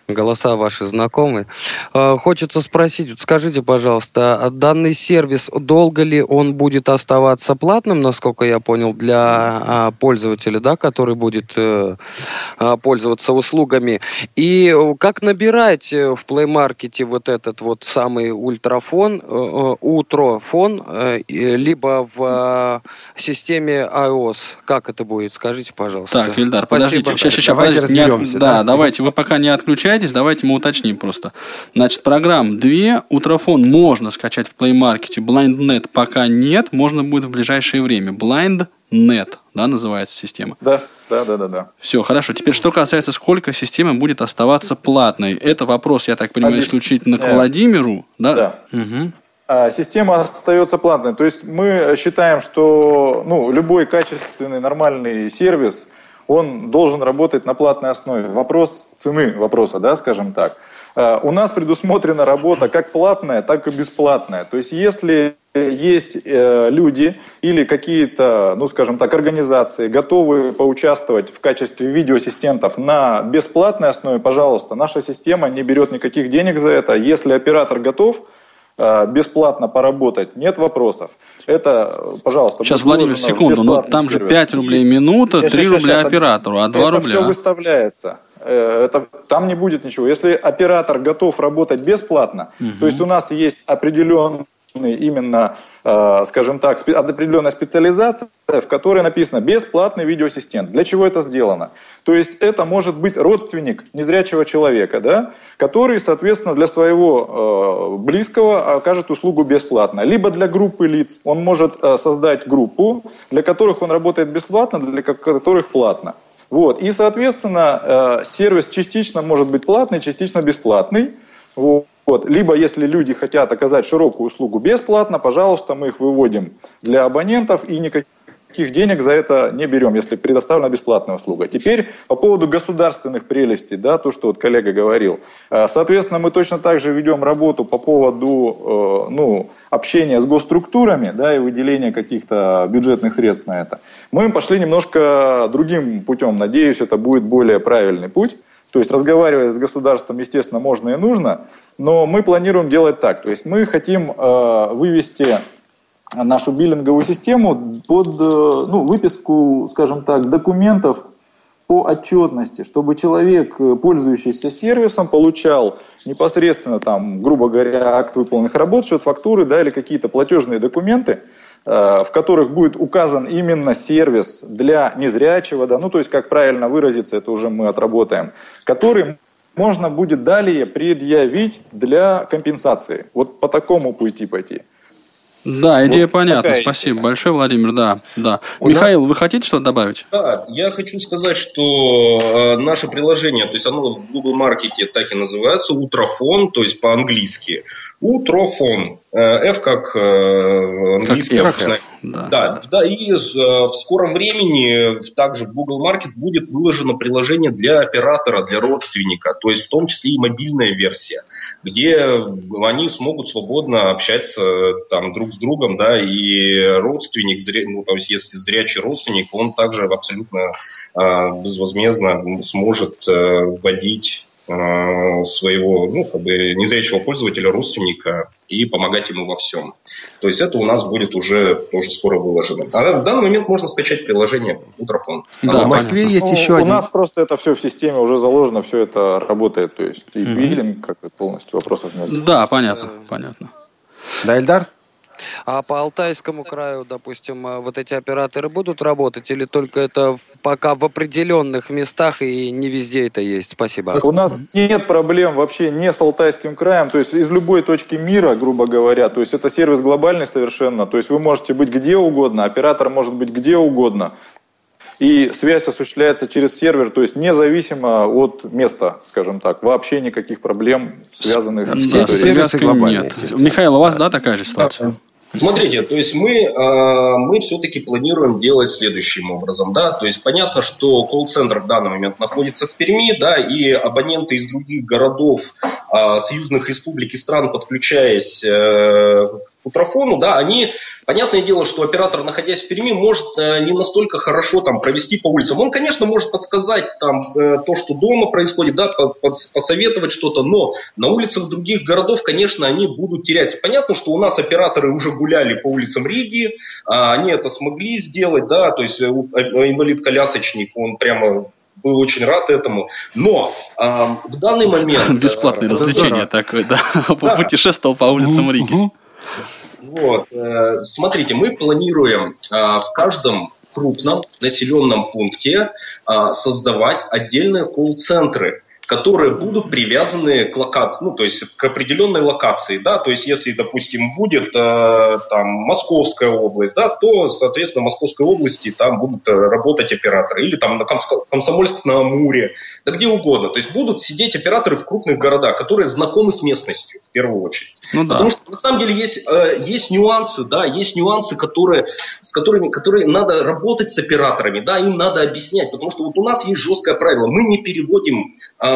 голоса ваши знакомые. А, хочется спросить, скажите, пожалуйста, а данный сервис, долго ли он будет оставаться платным, насколько я понял, для а, пользователя, да, который будет э, пользоваться услугами? И как набирать э, в Play Market вот этот вот самый ультрафон, э, утрофон, либо в системе iOS? Как это будет? Скажите, пожалуйста. Так, Ильдар, подождите, сейчас, сейчас, давайте подождите, разберемся. Да, да, давайте, вы пока не отключайте общаетесь, давайте мы уточним просто. Значит, программ две. Утрофон можно скачать в Play Market. BlindNet пока нет. Можно будет в ближайшее время. BlindNet, да, называется система. Да. Да, да, да, да. Все, хорошо. Теперь, что касается, сколько система будет оставаться платной. Это вопрос, я так понимаю, исключительно к Владимиру. Да. да. Угу. Система остается платной. То есть мы считаем, что ну, любой качественный, нормальный сервис, он должен работать на платной основе. Вопрос цены вопроса, да, скажем так. Э, у нас предусмотрена работа как платная, так и бесплатная. То есть если есть э, люди или какие-то, ну скажем так, организации, готовы поучаствовать в качестве видеоассистентов на бесплатной основе, пожалуйста, наша система не берет никаких денег за это. Если оператор готов, бесплатно поработать, нет вопросов. Это, пожалуйста, Сейчас, Владимир, секунду, но там же 5 рублей минута, 3 рубля оператору, а 2 это рубля. все выставляется. Э, Это, там не будет ничего. Если оператор готов работать бесплатно, Мгм. то есть у нас есть определенный именно, э, скажем так, определенная специализация, в которой написано «бесплатный видеоассистент». Для чего это сделано? То есть это может быть родственник незрячего человека, да, который, соответственно, для своего э, близкого окажет услугу бесплатно. Либо для группы лиц он может э, создать группу, для которых он работает бесплатно, для ко- которых платно. Вот. И, соответственно, э, сервис частично может быть платный, частично бесплатный. Вот. Либо, если люди хотят оказать широкую услугу бесплатно, пожалуйста, мы их выводим для абонентов и никаких денег за это не берем, если предоставлена бесплатная услуга. Теперь по поводу государственных прелестей, да, то, что вот коллега говорил. Э, Соответственно, мы точно так же ведем работу по поводу э, ну, общения с госструктурами да, и выделения каких-то бюджетных средств на это. Мы пошли немножко другим путем. Надеюсь, это будет более правильный путь. То есть разговаривать с государством, естественно, можно и нужно, но мы планируем делать так. То есть мы хотим э, вывести нашу биллинговую систему под э, ну, выписку, скажем так, документов по отчетности, чтобы человек, э, пользующийся сервисом, получал непосредственно, там, грубо говоря, акт выполненных работ, счет фактуры да, или какие-то платежные документы, в которых будет указан именно сервис для незрячего, да, ну то есть как правильно выразиться, это уже мы отработаем, который можно будет далее предъявить для компенсации. Вот по такому пути пойти. Да, идея Вот понятна. Спасибо идея. большое, Владимир. Да, да. У Михаил, вы хотите что-то добавить? Да, я хочу сказать, что э, наше приложение, то есть оно в Google Маркете так и называется, Утрофон, то есть по-английски. Утрофон. Э, F как э, английский. F, обычно. да. Да, да, и э, в скором времени также в Google Market будет выложено приложение для оператора, для родственника, то есть в том числе и мобильная версия, где они смогут свободно общаться там друг с другом, да, и родственник, ну, то есть если зрячий родственник, он также абсолютно безвозмездно сможет вводить своего, ну, как бы незрячего пользователя, родственника и помогать ему во всем. То есть это у нас будет уже тоже скоро выложено. А в данный момент можно скачать приложение Утрофон. Да, А в Москве понятно. есть Ну, еще у один. нас просто это все в системе уже заложено, все это работает. То есть и биллинг, как полностью вопросов нет. Да, понятно, понятно. Да, Эльдар? А по Алтайскому краю, допустим, э, вот эти операторы будут работать или только это пока в определенных местах и не везде это есть? Спасибо. У нас нет проблем вообще не с Алтайским краем, то есть из любой точки мира, грубо говоря, то есть это сервис глобальный совершенно, то есть вы можете быть где угодно, оператор может быть где угодно, и связь осуществляется через сервер, то есть независимо от места, скажем так, вообще никаких проблем, связанных с Да, с нет. естественно. Михаил, у вас, да, такая же ситуация? Смотрите, то есть мы, э, мы все-таки планируем делать следующим образом, да, то есть понятно, что колл-центр в данный момент находится в Перми, да, и абоненты из других городов, э, союзных республик и стран, подключаясь э, к Утрофону, да, они, понятное дело, что оператор, находясь в Перми, может э, не настолько хорошо там провести по улицам. Он, конечно, может подсказать там э, то, что дома происходит, да, под- посоветовать что-то, но на улицах других городов, конечно, они будут теряться. Понятно, что у нас операторы уже гуляли по улицам Риги, а, они это смогли сделать, да, то есть э, э, инвалид-колясочник, он прямо был очень рад этому. Но а, в данный момент... (laughs) Бесплатное э, развлечение такое. (laughs) Да. Путешествовал по улицам Риги. Вот, э, смотрите, мы планируем а, в каждом крупном населенном пункте а, создавать отдельные колл-центры которые будут привязаны к локации, ну, то есть к определенной локации, да, то есть если, допустим, будет э, там Московская область, да, то, соответственно, в Московской области там будут э, работать операторы, или там на Комско- Комсомольск на Амуре, да где угодно, то есть будут сидеть операторы в крупных городах, которые знакомы с местностью, в первую очередь. Ну да. Потому что на самом деле есть, э, есть нюансы, да, есть нюансы, которые, с которыми, которые надо работать с операторами, да, им надо объяснять, потому что вот у нас есть жесткое правило, мы не переводим, э,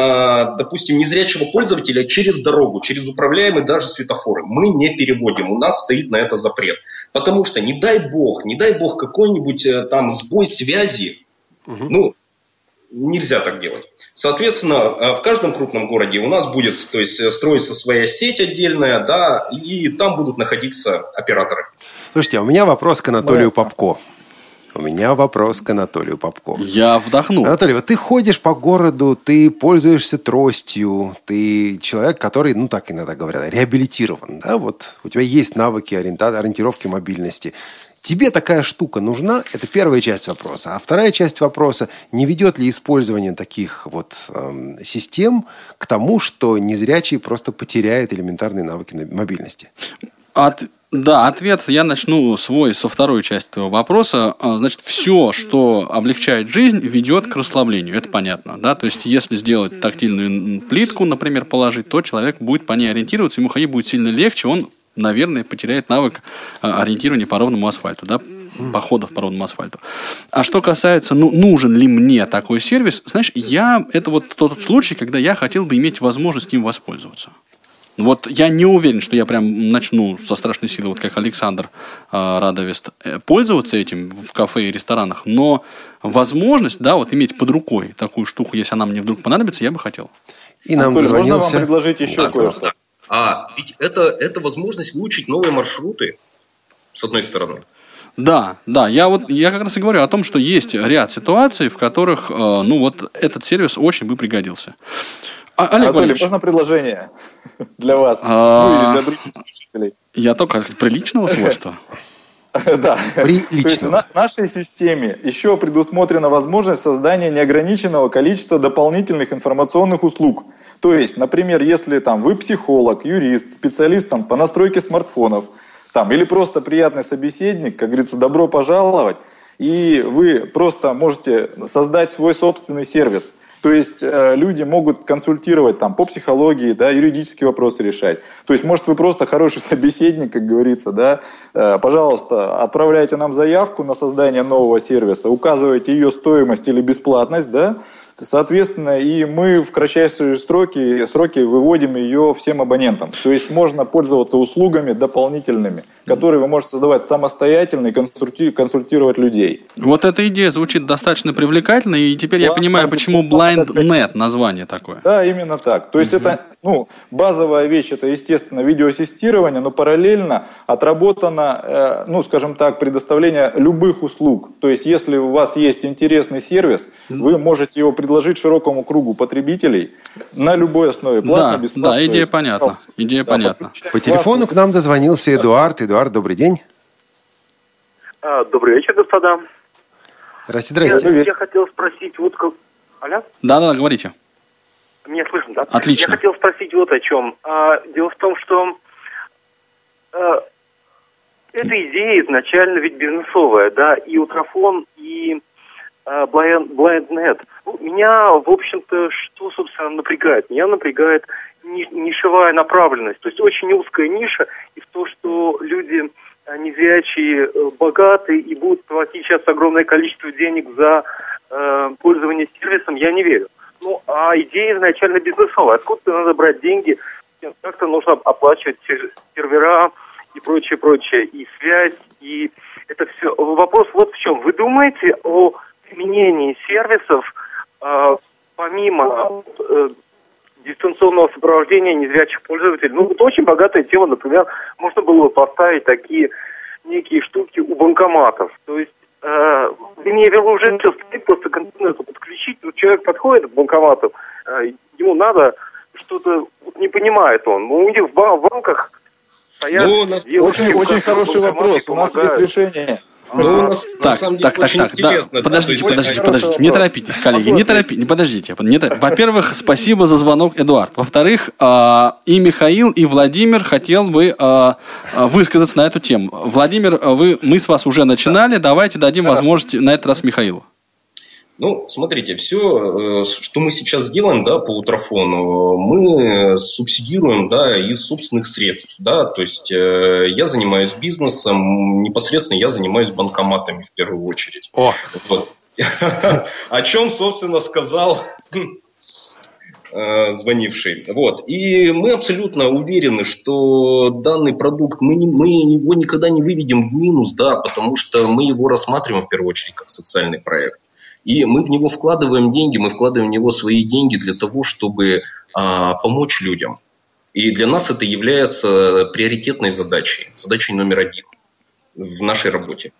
допустим, незрячего пользователя через дорогу, через управляемые даже светофоры, мы не переводим, у нас стоит на это запрет, потому что не дай бог, не дай бог какой-нибудь э, там сбой связи, ну, нельзя так делать. Соответственно, э, в каждом крупном городе у нас будет то есть, э, строиться своя сеть отдельная, да, и там будут находиться операторы. Слушайте, а у меня вопрос к Анатолию Попко. У меня вопрос к Анатолию Попко. Я вдохнул. Анатолий, вот ты ходишь по городу, ты пользуешься тростью, ты человек, который, ну так иногда говорят, реабилитирован, да, вот у тебя есть навыки ориента- ориентировки мобильности. Тебе такая штука нужна? Это первая часть вопроса. А вторая часть вопроса, не ведет ли использование таких вот эм, систем к тому, что незрячий просто потеряет элементарные навыки на- мобильности? От, да, ответ я начну свой со второй части твоего вопроса. А, Значит, все, что облегчает жизнь, ведет к расслаблению. Это понятно, да? То есть, если сделать тактильную плитку, например, положить, то человек будет по ней ориентироваться, ему ходить будет сильно легче, он, наверное, потеряет навык а, ориентирования по ровному асфальту, да? походов по ровному асфальту. А что касается, ну, нужен ли мне такой сервис, знаешь, я, это вот тот случай, когда я хотел бы иметь возможность им воспользоваться. Вот я не уверен, что я прям начну со страшной силы, вот как Александр э, Радовест, пользоваться этим в кафе и ресторанах, но возможность, да, вот иметь под рукой такую штуку, если она мне вдруг понадобится, я бы хотел. И нам Анатолий, можно вам предложить еще Да, кое-что? А ведь это, это возможность выучить новые маршруты, с одной стороны. Да, да, я вот я как раз и говорю о том, что есть ряд ситуаций, в которых, э, ну вот этот сервис очень бы пригодился. А, Олег Анатолий, Валерьевич, можно предложение (laughs) для вас? А. Ну или для других слушателей. я только приличного свойства. (laughs) Да. Приличного. То есть на- нашей системе еще предусмотрена возможность создания неограниченного количества дополнительных информационных услуг. То есть, например, если там вы психолог, юрист, специалист там, по настройке смартфонов, там, или просто приятный собеседник, как говорится, добро пожаловать, и вы просто можете создать свой собственный сервис. То есть э, люди могут консультировать там по психологии, да, юридические вопросы решать. То есть, может, вы просто хороший (laughs) собеседник, как говорится, да. Э, пожалуйста, отправляйте нам заявку на создание нового сервиса, указывайте ее стоимость или бесплатность, да. Соответственно, и мы в кратчайшие сроки, сроки выводим ее всем абонентам. То есть можно пользоваться услугами дополнительными, которые вы можете создавать самостоятельно и консульти- консультировать людей. Вот эта идея звучит достаточно привлекательно, и теперь я Ладно, понимаю, почему BlindNet название такое. Да, именно так. То есть это, ну, базовая вещь, это, естественно, видеоассистирование, но параллельно отработано, э, ну, скажем так, предоставление любых услуг. То есть если у вас есть интересный сервис, вы можете его предложить широкому кругу потребителей на любой основе, платно, Да, бесплатно. да, идея есть, понятна, пожалуйста. идея Да, понятна. По телефону к нам дозвонился Эдуард. Эдуард, добрый день. А, Добрый вечер, господа. Здрасте, здрасте. Я, я хотел спросить вот как... Алло? Да-да, говорите. Меня слышно, да? Отлично. Я хотел спросить вот о чем. А, дело в том, что а, эта идея изначально ведь бизнесовая, да, и Утрофон, и а, Blind, BlindNet. Ну, Меня, в общем-то, что, собственно, напрягает? Меня напрягает ни- нишевая направленность, то есть очень узкая ниша, и в то, что люди а, незрячие, э, богатые и будут платить сейчас огромное количество денег за э, пользование сервисом, я не верю. Ну, а идея изначально бизнесовая. Откуда надо брать деньги? Как-то нужно оплачивать сер- сервера и прочее, прочее, и связь, и это все. Вопрос вот в чем. Вы думаете о применении сервисов э, помимо э, дистанционного сопровождения незрячих пользователей. Ну, вот очень богатая тема, например, можно было бы поставить такие некие штуки у банкоматов. То есть, э, мне уже все стоит, просто к интернету подключить. Вот человек подходит к банкомату, э, ему надо что-то, вот не понимает он. У них в в банках стоят Ну, нас Очень, очень хороший вопрос. У нас есть решение. Ну, на Так, так, так, так, Подождите, подождите, подождите. Не торопитесь, коллеги, не торопитесь. Подождите. Во-первых, спасибо за звонок, Эдуард. Во-вторых, а, и Михаил, и Владимир хотел бы а, а, высказаться на эту тему. Владимир, а, вы, мы с вас уже начинали. Давайте дадим возможность на этот раз Михаилу. Ну, смотрите, все, что мы сейчас делаем, да, по утрофону, мы субсидируем, да, из собственных средств, да, то есть э, я занимаюсь бизнесом, непосредственно я занимаюсь банкоматами в первую очередь. О, Вот. (laughs) О чем, собственно, сказал э, звонивший. Вот. И мы абсолютно уверены, что данный продукт, мы, не- мы его никогда не выведем в минус, да, потому что мы его рассматриваем в первую очередь как социальный проект. И мы в него вкладываем деньги, мы вкладываем в него свои деньги для того, чтобы а, помочь людям. И для нас это является приоритетной задачей, задачей номер один в нашей работе.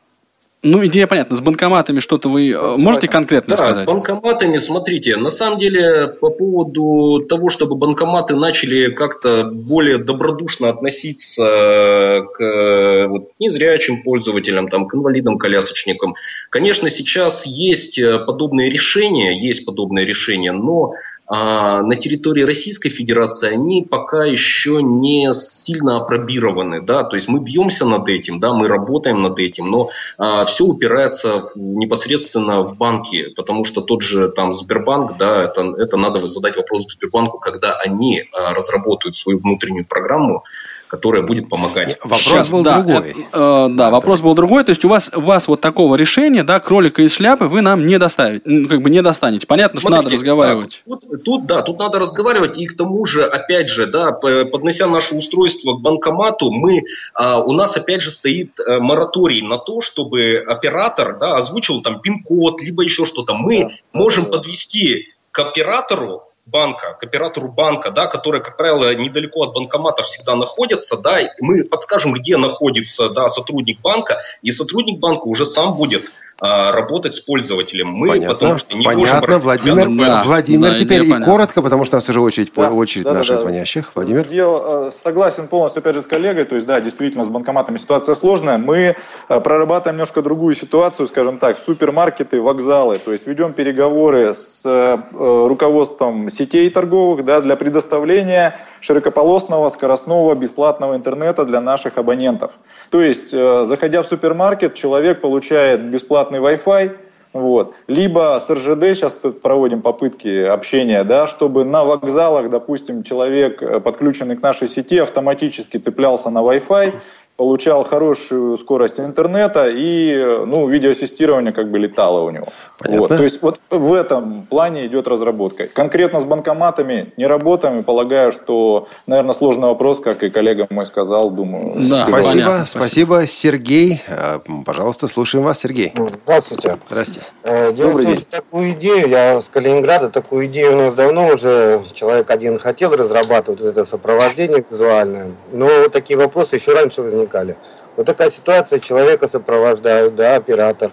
Ну, идея понятна. С банкоматами что-то вы э, можете конкретно да, сказать? с банкоматами, смотрите, на самом деле по поводу того, чтобы банкоматы начали как-то более добродушно относиться к вот, незрячим пользователям, там, к инвалидам, колясочникам, конечно, сейчас есть подобные решения, есть подобные решения, но а на территории Российской Федерации они пока еще не сильно опробированы, да, то есть мы бьемся над этим, да, мы работаем над этим, но а, все упирается в, непосредственно в банки, потому что тот же там Сбербанк, да, это, это надо задать вопрос Сбербанку, когда они а, разработают свою внутреннюю программу, которая будет помогать. Вопрос Сейчас, был да, другой. Э, э, да, а, вопрос так. был другой. То есть у вас, у вас вот такого решения, да, кролика из шляпы вы нам не доставите, как бы не достанете. Понятно, Смотрите, что надо разговаривать. Да, тут, тут, да, тут надо разговаривать. И к тому же, опять же, да, поднося наше устройство к банкомату, мы, а, у нас опять же стоит э, мораторий на то, чтобы оператор, да, озвучил там пин-код, либо еще что-то. Мы да, можем подвести к оператору банка, к оператору банка, да, который, как правило, недалеко от банкомата всегда находится, да, мы подскажем, где находится да, сотрудник банка, и сотрудник банка уже сам будет а, работать с пользователем. Мы, понятно, потому что не понятно. можем Владимир, да, Владимир, да, теперь и коротко, потому что у нас уже очередь, да, очередь да, наших да, звонящих. Владимир? Сделал, э, согласен полностью, опять же, с коллегой. То есть, да, действительно, с банкоматами ситуация сложная. Мы э, прорабатываем немножко другую ситуацию, скажем так, супермаркеты, вокзалы. То есть, ведем переговоры с э, руководством сетей торговых да, для предоставления широкополосного, скоростного, бесплатного интернета для наших абонентов. То есть, заходя в супермаркет, человек получает бесплатно бесплатный Wi-Fi, вот. Либо с РЖД сейчас проводим попытки общения, да, чтобы на вокзалах, допустим, человек, э, подключенный к нашей сети, автоматически цеплялся на Wi-Fi получал хорошую скорость интернета и ну, видеоассистирование как бы летало у него. Понятно. Вот. То есть вот в этом плане идет разработка. Конкретно с банкоматами не работаем и полагаю, что, наверное, сложный вопрос, как и коллега мой сказал, думаю. Да, спасибо, понятно, спасибо. Сергей, э, пожалуйста, слушаем вас, Сергей. Здравствуйте. Здравствуйте. Э, дело Добрый том, день. такую идею, я с Калининграда, такую идею у нас давно уже человек один хотел разрабатывать, вот это сопровождение визуальное, но вот такие вопросы еще раньше возникали возникали. Вот такая ситуация, человека сопровождают, да, оператор.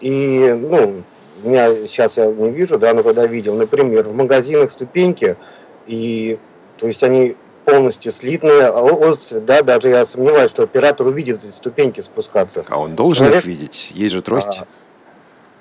И, ну, меня сейчас я не вижу, да, но когда видел, например, в магазинах ступеньки, и, то есть они полностью слитные, а да, даже я сомневаюсь, что оператор увидит эти ступеньки спускаться. А он должен Человек, их видеть? Есть же трость. А,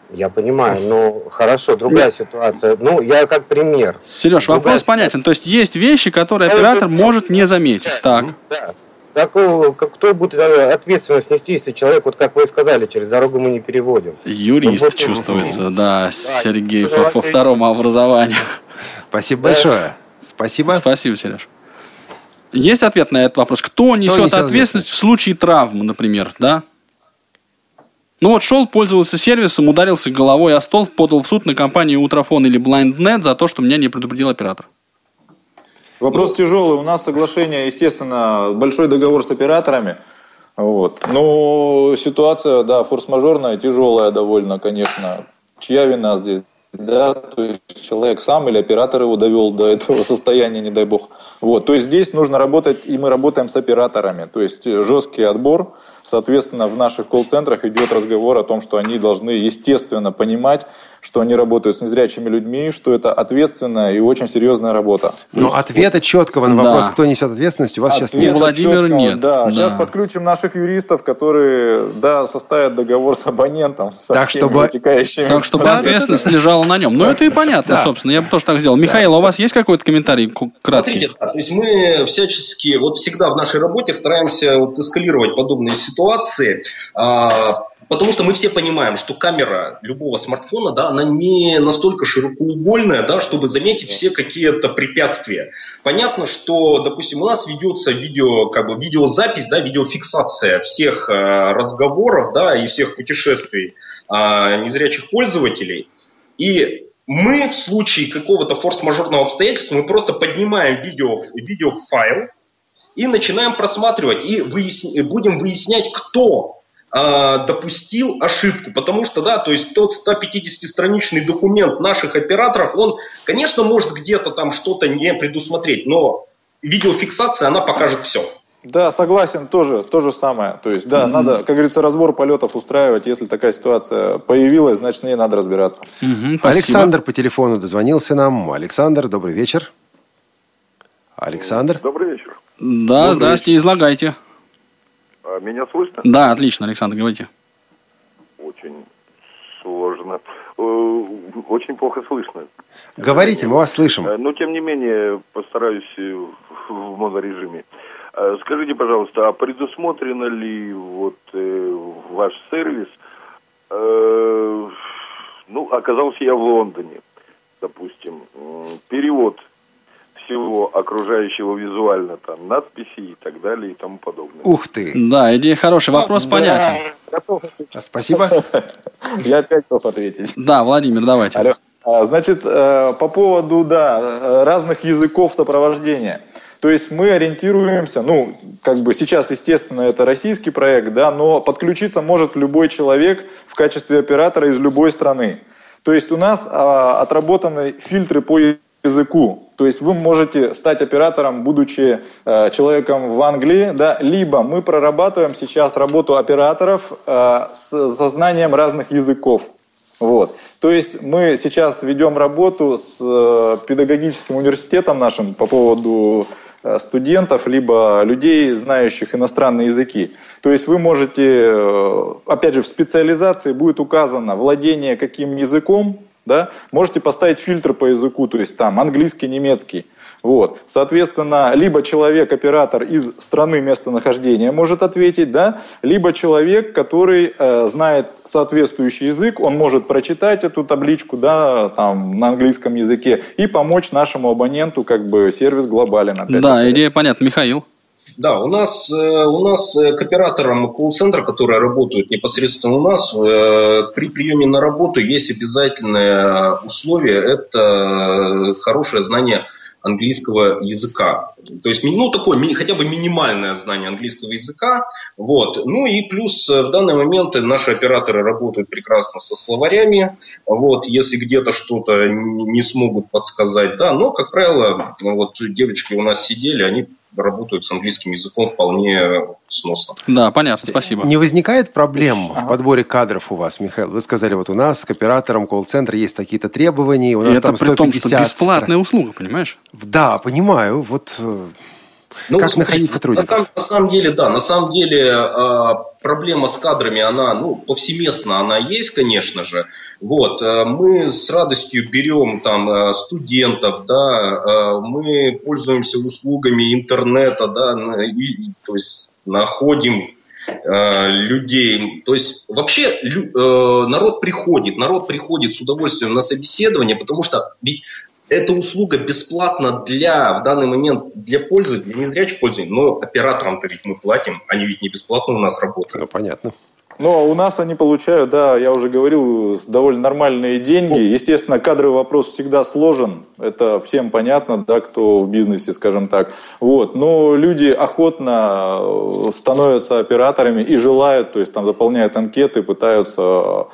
я понимаю, но хорошо, другая Нет. ситуация. Ну, я как пример. Сереж, другая вопрос ситуация. понятен. То есть есть вещи, которые оператор может не заметить. Так. Да. Как, как, кто будет э, ответственность нести, если человек, вот как вы сказали, через дорогу мы не переводим? Юрист вот, чувствуется, да, да Сергей, по, по второму образованию. Спасибо да. большое. Спасибо. Спасибо, Сереж. Есть ответ на этот вопрос? Кто, Кто несет, несет ответственность в случае травмы, например, да? Ну вот шел, пользовался сервисом, ударился головой о стол, подал в суд на компанию Утрофон или BlindNet за то, что меня не предупредил оператор. Вопрос тяжелый. У нас соглашение, естественно, большой договор с операторами. Вот. Но ситуация, да, форс-мажорная, тяжелая довольно, конечно. Чья вина здесь? Да, то есть человек сам или оператор его довел до этого (laughs) состояния, не дай бог. Вот, то есть здесь нужно работать, и мы работаем с операторами. То есть жесткий отбор, соответственно, в наших колл-центрах идет разговор о том, что они должны, естественно, понимать, что они работают с незрячими людьми, что это ответственная и очень серьезная работа. Но есть, ответа вот, четкого на вопрос, да. кто несет ответственность, у вас Ответа сейчас нет. Владимир четкого, нет. Да, да, сейчас подключим наших юристов, которые, да, составят договор с абонентом. Со так, чтобы, так, чтобы ответственность лежала на нем. Ну, это и понятно, собственно. Я бы тоже так сделал. Михаил, а у вас есть какой-то комментарий краткий? Смотрите, то есть мы всячески, вот всегда в нашей работе стараемся вот эскалировать подобные ситуации. А, Потому что мы все понимаем, что камера любого смартфона, да, она не настолько широкоугольная, да, чтобы заметить все какие-то препятствия. Понятно, что, допустим, у нас ведется видео, как бы видеозапись, да, видеофиксация всех э, разговоров, да, и всех путешествий э, незрячих пользователей. И мы в случае какого-то форс-мажорного обстоятельства, мы просто поднимаем видео, видеофайл и начинаем просматривать, и выясни, будем выяснять, кто а, допустил ошибку, потому что, да, то есть тот 150-страничный документ наших операторов, он, конечно, может где-то там что-то не предусмотреть, но видеофиксация, она покажет все. Да, согласен, тоже то же самое. То есть, да, mm-hmm. надо, как говорится, разбор полетов устраивать. Если такая ситуация появилась, значит, с ней надо разбираться. Mm-hmm, Александр по телефону дозвонился нам. Александр, добрый вечер. Александр. Добрый вечер. Да, добрый здрасте, вечер. излагайте. А меня слышно? Да, отлично, Александр, говорите. Очень сложно. Э, очень плохо слышно. Говорите, мы вас слышим. Э, но, тем не менее, постараюсь в монорежиме. Э, скажите, пожалуйста, а предусмотрено ли вот э, ваш сервис? Э, ну, оказался я в Лондоне, допустим, перевод всего окружающего визуально, там, надписи и так далее и тому подобное. Ух ты! Да, идея хорошая, вопрос да, понятен. Готов. Спасибо. (laughs) Я опять готов ответить. Да, Владимир, давайте. Алло. А, значит, по поводу, да, разных языков сопровождения – то есть мы ориентируемся, ну, как бы сейчас, естественно, это российский проект, да, но подключиться может любой человек в качестве оператора из любой страны. То есть у нас а, отработаны фильтры по языку. То есть вы можете стать оператором, будучи э, человеком в Англии, да, либо мы прорабатываем сейчас работу операторов э, с, со знанием разных языков. Вот. То есть мы сейчас ведем работу с э, педагогическим университетом нашим по поводу Э, студентов, либо людей, знающих иностранные языки. То есть вы можете, э, опять же, в специализации будет указано владение каким языком, да, можете поставить фильтр по языку, то есть там английский, немецкий. Вот. Соответственно, либо человек-оператор из страны местонахождения может ответить, да, либо человек, который э, знает соответствующий язык, он может прочитать эту табличку да, там, на английском языке и помочь нашему абоненту, как бы сервис глобален. Да, идея понятна. Михаил? Да, у нас, э, у нас э, к операторам колл-центра, которые работают непосредственно у нас, э, при приеме на работу есть обязательное условие, это хорошее знание английского языка. То есть, ну, такое хотя бы минимальное знание английского языка. Вот. Ну и плюс в данный момент наши операторы работают прекрасно со словарями. Вот. Если где-то что-то не смогут подсказать, да. Но, как правило, вот девочки у нас сидели, они работают с английским языком вполне сносно. Да, понятно, спасибо. Не возникает проблем в подборе кадров у вас, Михаил? Вы сказали, вот у нас к операторам колл-центра есть какие-то требования, у нас И там это при том, что бесплатная услуга, понимаешь? Да, понимаю. Вот э, ну, как смотрите, находить сотрудников? На, на самом деле, да, на самом деле э, проблема с кадрами, она, ну, повсеместно она есть, конечно же. Вот, э, мы с радостью берем там э, студентов, да, э, мы пользуемся услугами интернета, да, и, то есть находим людей. То есть вообще народ приходит, народ приходит с удовольствием на собеседование, потому что ведь эта услуга бесплатна для, в данный момент, для пользователей, для незрячих пользователей, но операторам-то ведь мы платим, они ведь не бесплатно у нас работают. Ну, понятно. Но у нас они получают, да, я уже говорил, довольно нормальные деньги. Естественно, кадровый вопрос всегда сложен. Это всем понятно, да, кто в бизнесе, скажем так. Вот. Но люди охотно э, становятся операторами и желают, то есть там заполняют анкеты, пытаются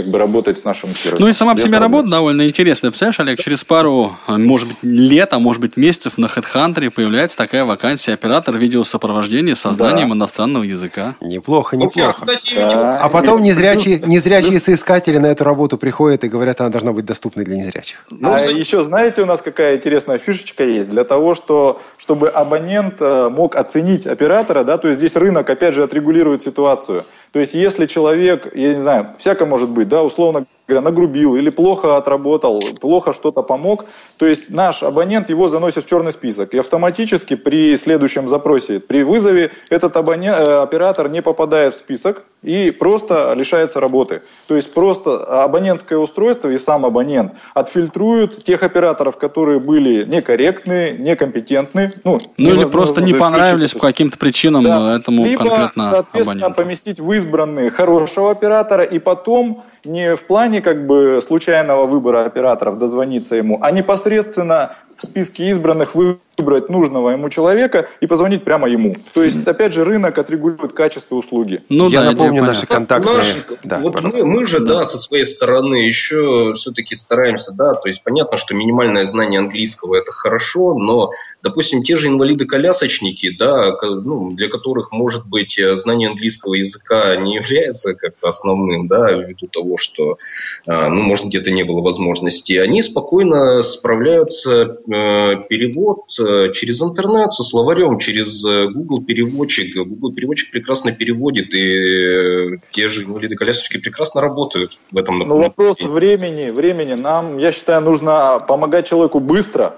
как бы работать с нашим сервисом. Ну и сама по себе работа довольно интересная. Представляешь, Олег, через пару, может быть, лет, а может быть, месяцев на HeadHunter появляется такая вакансия оператор видеосопровождения с созданием да. иностранного языка. Неплохо, неплохо. Да. А потом незрячие, незрячие соискатели на эту работу приходят и говорят, она должна быть доступной для незрячих. Ну, а еще знаете, у нас какая интересная фишечка есть? Для того, что, чтобы абонент э, мог оценить оператора, да, то есть здесь рынок, опять же, отрегулирует ситуацию. То есть если человек, я не знаю, всяко может быть, да, условно говоря, нагрубил или плохо отработал, плохо что-то помог, то есть наш абонент его заносит в черный список. И автоматически при следующем запросе, при вызове, этот абонент, э, оператор не попадает в список и просто лишается работы. То есть просто абонентское устройство и сам абонент отфильтруют тех операторов, которые были некорректны, некомпетентны. Ну, ну или просто не понравились по каким-то причинам да. этому Либо, конкретно соответственно, абоненту. поместить в избранные хорошего оператора и потом не в плане как бы случайного выбора операторов дозвониться ему, а непосредственно в списке избранных выбрать нужного ему человека и позвонить прямо ему. То есть, опять же, рынок отрегулирует качество услуги. Ну, Я да, напомню наши контакты. Наши, да, вот мы, мы же, да. да, со своей стороны еще все-таки стараемся, да, то есть понятно, что минимальное знание английского это хорошо, но, допустим, те же инвалиды-колясочники, да, ну, для которых, может быть, знание английского языка не является как-то основным, да, ввиду того, что, а, ну, может, где-то не было возможности, они спокойно справляются э, перевод э, через интернет со словарем, через э, Google переводчик. Google переводчик прекрасно переводит, и те же инвалиды-колясочки прекрасно работают в этом Ну, вопрос времени, времени. Нам, я считаю, нужно помогать человеку быстро,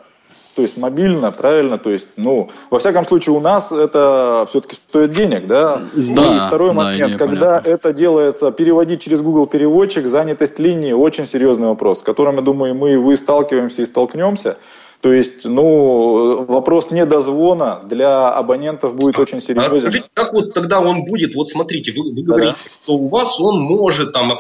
то есть мобильно, правильно, то есть, ну, во всяком случае, у нас это все-таки стоит денег, да? Да. И второй момент, да, когда понятно. это делается, переводить через Google переводчик, занятость линии, очень серьезный вопрос, с которым, я думаю, мы и вы сталкиваемся и столкнемся. То есть, ну, вопрос недозвона для абонентов будет очень серьезен. А скажите, как вот тогда он будет, вот смотрите, вы, вы говорите, да. что у вас он может, там,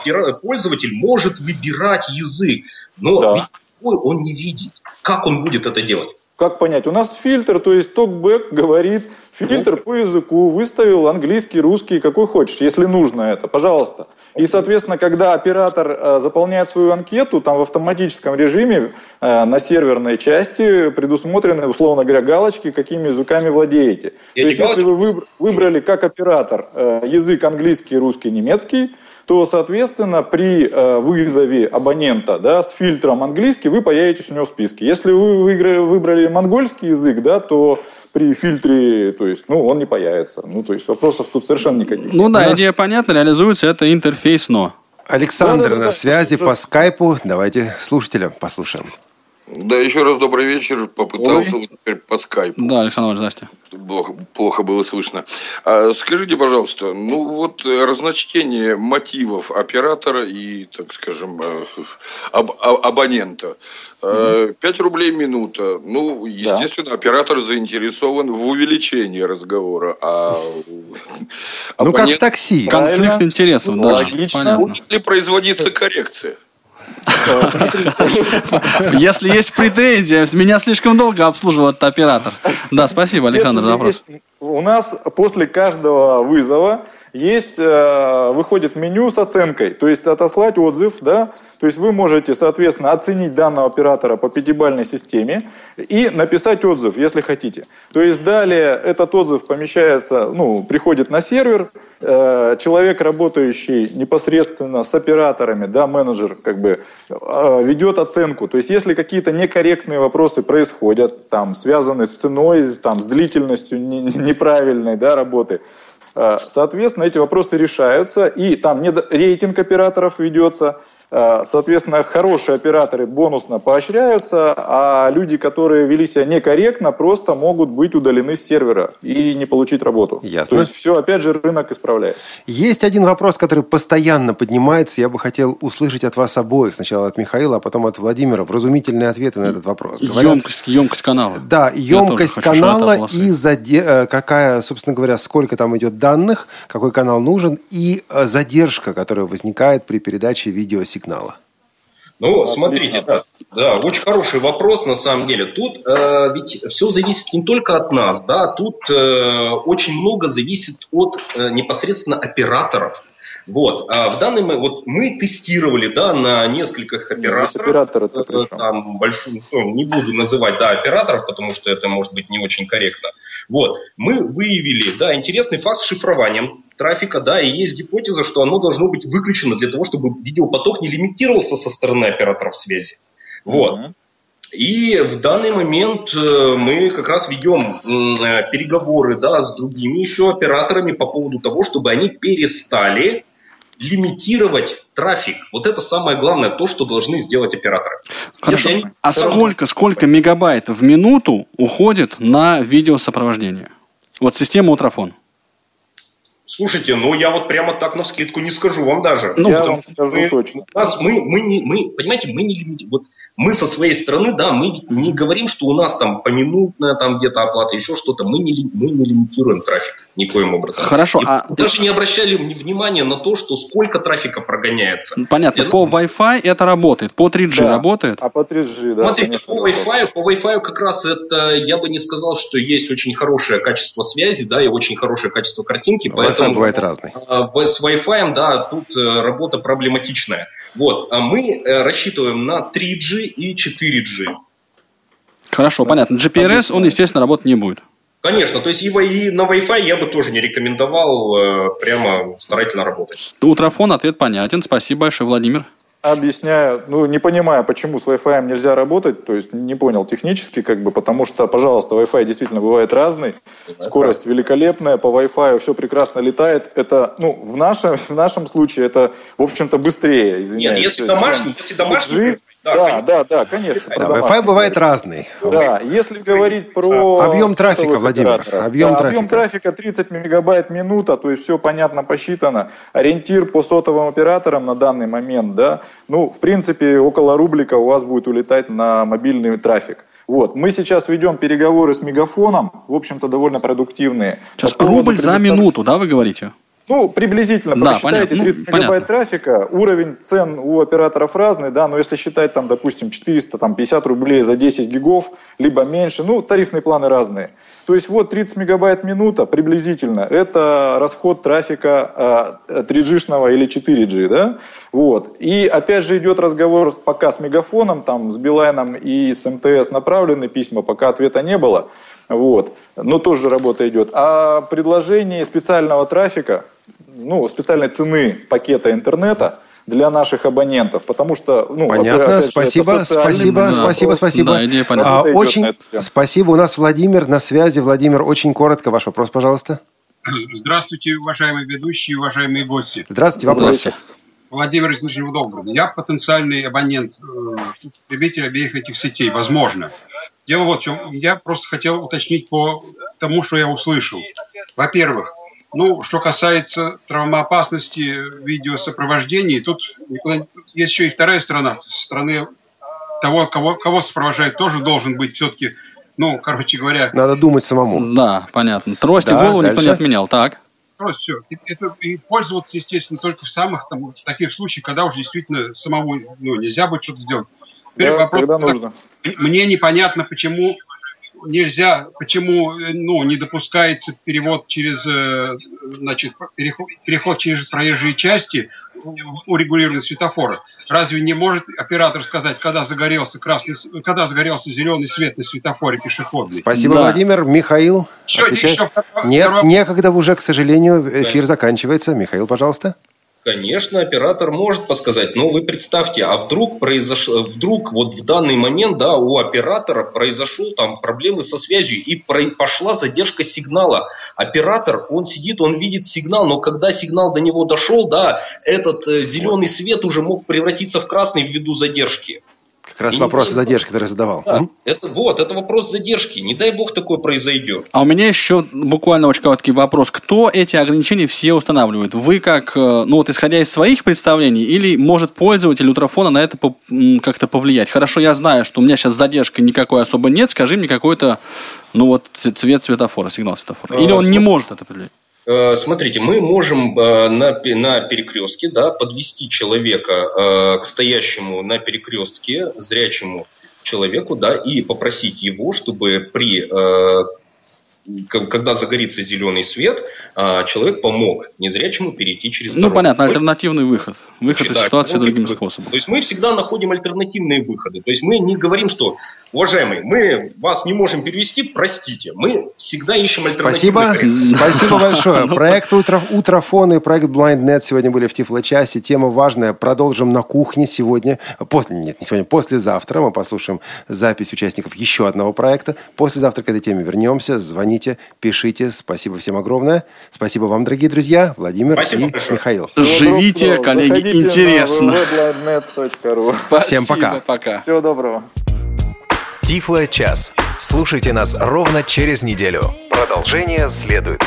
пользователь может выбирать язык, но да. ведь он не видит. Как он будет это делать? Как понять? У нас фильтр, то есть токбэк говорит, фильтр по языку, выставил английский, русский, какой хочешь, если нужно это, пожалуйста. И, соответственно, когда оператор э, заполняет свою анкету, там в автоматическом режиме э, на серверной части предусмотрены, условно говоря, галочки, какими языками владеете. Я То есть, если вы выбрали как оператор э, язык английский, русский, немецкий, то, соответственно, при э, вызове абонента да, с фильтром английский вы появитесь у него в списке. Если вы выиграли, выбрали монгольский язык, да, то при фильтре, то есть, ну, он не появится. Ну, то есть вопросов тут совершенно никаких. Ну да, нас... идея понятна, реализуется это интерфейс но. Александр да, да, да, на да, связи по скайпу. Давайте слушателя послушаем. Да, еще раз добрый вечер. Попытался вот теперь по скайпу. Да, Александр, здрасте. Плохо, плохо было слышно. А, скажите, пожалуйста, ну вот разночтение мотивов оператора и, так скажем, э, аб абонента. Угу. 5 рублей минута. Ну, естественно, да. оператор заинтересован в увеличении разговора. А ну, как в такси. Конфликт интересов. Да, Логично. Будет ли производиться коррекция? (laughs) Если есть претензия, меня слишком долго обслуживал этот оператор. Да, спасибо, Александр, за вопрос. У нас после каждого вызова есть, э, выходит меню с оценкой, то есть отослать отзыв, да, то есть вы можете, соответственно, оценить данного оператора по пятибалльной системе и написать отзыв, если хотите. То есть далее этот отзыв помещается, ну, приходит на сервер, э, человек, работающий непосредственно с операторами, да, менеджер, как бы, э, ведет оценку. То есть если какие-то некорректные вопросы происходят, там, связанные с ценой, там, с длительностью неправильной, да, работы, Соответственно, эти вопросы решаются, и там рейтинг операторов ведется, Э, соответственно, хорошие операторы бонусно поощряются, а люди, которые вели себя некорректно, просто могут быть удалены с сервера и не получить работу. Ясно. То есть все, опять же, рынок исправляет. Есть один вопрос, который постоянно поднимается. Я бы хотел услышать от вас обоих. Сначала от Михаила, а потом от Владимира. Вразумительные ответы на этот вопрос. Говорят, емкость, емкость канала. Да, емкость канала и заде... Э, какая, собственно говоря, сколько там идет данных, какой канал нужен и э, задержка, которая возникает при передаче видеосигнала сигнала? Ну, смотрите, да, да, очень хороший вопрос на самом деле. Тут э, ведь все зависит не только от нас, да, тут э, очень много зависит от э, непосредственно операторов. Вот, а в данный момент, вот мы тестировали, да, на нескольких операторов. Оператор э, там большую, ну, не буду называть, да, операторов, потому что это может быть не очень корректно. Вот, мы выявили, да, интересный факт с шифрованием трафика, да, и есть гипотеза, что оно должно быть выключено для того, чтобы видеопоток не лимитировался со стороны операторов связи. Вот. Uh-huh. И в данный момент э, мы как раз ведем э, переговоры да, с другими еще операторами по поводу того, чтобы они перестали лимитировать трафик. Вот это самое главное, то, что должны сделать операторы. Хорошо. Они... А сколько, сколько мегабайт в минуту уходит на видеосопровождение? Вот система Утрофон. Слушайте, ну я вот прямо так на скидку не скажу вам даже. Ну, я Потому вам скажу мы, точно. У нас мы, мы, не, мы, понимаете, мы не лимити- вот мы со своей стороны, да, мы не говорим, что у нас там поминутная там где-то оплата, еще что-то. Мы не, мы не лимитируем трафик никоим образом. Хорошо, И а- даже не обращали внимания на то, что сколько трафика прогоняется. Понятно, Для по Wi-Fi это работает, по 3G Да. работает. А по 3G, да, Смотрите, конечно, по Wi-Fi, по Wi-Fi как раз это, я бы не сказал, что есть очень хорошее качество связи, да, и очень хорошее качество картинки, Wi-Fi бывает разный. в- с Wi-Fi, да, тут э, работа проблематичная. Вот, а мы э, рассчитываем на 3G и 4G. Хорошо, понятно. GPRS, он, естественно, работать не будет. Конечно, то есть и, и на Wi-Fi я бы тоже не рекомендовал э, прямо старательно работать. Утрофон, ответ понятен. Спасибо большое, Владимир. Объясняю, ну, не понимаю, почему с Wi-Fi нельзя работать, то есть не понял технически, как бы, потому что, пожалуйста, Wi-Fi действительно бывает разный, скорость великолепная, по Wi-Fi все прекрасно летает, это, ну, в нашем, в нашем случае это, в общем-то, быстрее, извиняюсь. Нет, если домашний, если домашний, 5G. Да, да, да, конечно. Да, Wi-Fi бывает разный. Да, если говорить про... Объем трафика, Владимир, объем да, трафика. Объем трафика 30 мегабайт в минута, то есть все понятно посчитано. Ориентир по сотовым операторам на данный момент, да, ну, в принципе, около рублика у вас будет улетать на мобильный трафик. Вот. Мы сейчас ведем переговоры с Мегафоном, в общем-то, довольно продуктивные. Сейчас По рубль за предостав- минуту, да, вы говорите? ну, приблизительно, Да, посчитайте понятно. Ну, 30 мегабайт понятно. трафика, уровень цен у операторов разный, да, но если считать там, допустим, 450 рублей за 10 гигов, либо меньше, ну, тарифные планы разные. То есть вот 30 мегабайт минута приблизительно, это расход трафика э, 3G-шного или 4G, да, вот. И опять же идет разговор пока с Мегафоном, там, с Билайном и с МТС направлены письма, пока ответа не было, вот. Но тоже работа идет. А предложение специального трафика, ну, специальной цены пакета интернета для наших абонентов, потому что, ну, Понятно, опять же, это спасибо, социальный спасибо, вопрос. спасибо, спасибо. Да, идея понятна. А, очень спасибо. У нас Владимир на связи. Владимир, очень коротко ваш вопрос, пожалуйста. Здравствуйте, уважаемые ведущие, уважаемые гости. Здравствуйте, вопрос. Владимир из Нижнего Новгорода. Я потенциальный абонент, э, потребитель обеих этих сетей, возможно. Дело вот в чем. Я просто хотел уточнить по тому, что я услышал. Во-первых, ну, что касается травмоопасности видеосопровождения, тут никуда- есть еще и вторая сторона. Со стороны того, кого, кого сопровождает, тоже должен быть все-таки, ну, короче говоря, Надо думать самому. Да, понятно. Трость и Да, голову никто не дальше. отменял. Так. Просто все. И, это, и пользоваться, естественно, только в самых там, таких случаях, когда уже действительно самому ну, нельзя будет что-то сделать. Теперь Да, вопрос, когда нужно. Мне непонятно, почему нельзя, почему э, ну, не допускается перевод через, э, значит, переход, переход через проезжие части урегулированного светофора. Разве не может оператор сказать, когда загорелся красный, когда загорелся зеленый свет на светофоре пешеходный? Спасибо, Да. Владимир. Михаил, Еще- отвечает. еще Нет, второй- некогда уже, к сожалению, эфир заканчивается. Михаил, пожалуйста. Конечно, оператор может подсказать, но вы представьте, а вдруг произошло, вдруг вот в данный момент, да, у оператора произошел там проблемы со связью и про- пошла задержка сигнала. Оператор, он сидит, он видит сигнал, но когда сигнал до него дошел, да, этот э, зеленый свет уже мог превратиться в красный ввиду задержки. Как раз И вопрос не- задержки, который задавал. Да, это вот, это вопрос задержки. Не дай бог такое произойдет. А у меня еще буквально очень короткий вопрос. Кто эти ограничения все устанавливает? Вы как, э, ну вот исходя из своих представлений, или может пользователь ультрафона на это как-то повлиять? Хорошо, я знаю, что у меня сейчас задержка никакой особо нет, скажи мне какой-то, ну вот цвет светофора, сигнал светофора. Или А, он не может это определить? Э, Смотрите, мы можем э, на, на перекрестке да, подвести человека э, к стоящему на перекрестке зрячему человеку да, и попросить его, чтобы при когда загорится зеленый свет, а, человек помог незрячему перейти через Ну, дорогу. понятно, альтернативный выход. Выход из Да, ситуации другим выход. способом. То есть мы всегда находим альтернативные выходы. То есть мы не говорим, что, уважаемый, мы вас не можем перевести, простите. Мы всегда ищем альтернативные Спасибо. варианты. Спасибо (laughs) большое. Ну, Проект Утро, Утрофон и проект BlindNet сегодня были в Тифло-часе. Тема важная. Продолжим на кухне сегодня. После, нет, не сегодня, послезавтра. Мы послушаем запись участников еще одного проекта. Послезавтра к этой теме вернемся. Звоните, пишите. Спасибо всем огромное. Спасибо вам, дорогие друзья. Владимир Спасибо и большое. Михаил. Живите, доброго. коллеги, Заходите интересно. На. Всем пока. пока. Всего доброго. Тифло час. Слушайте нас ровно через неделю. Продолжение следует.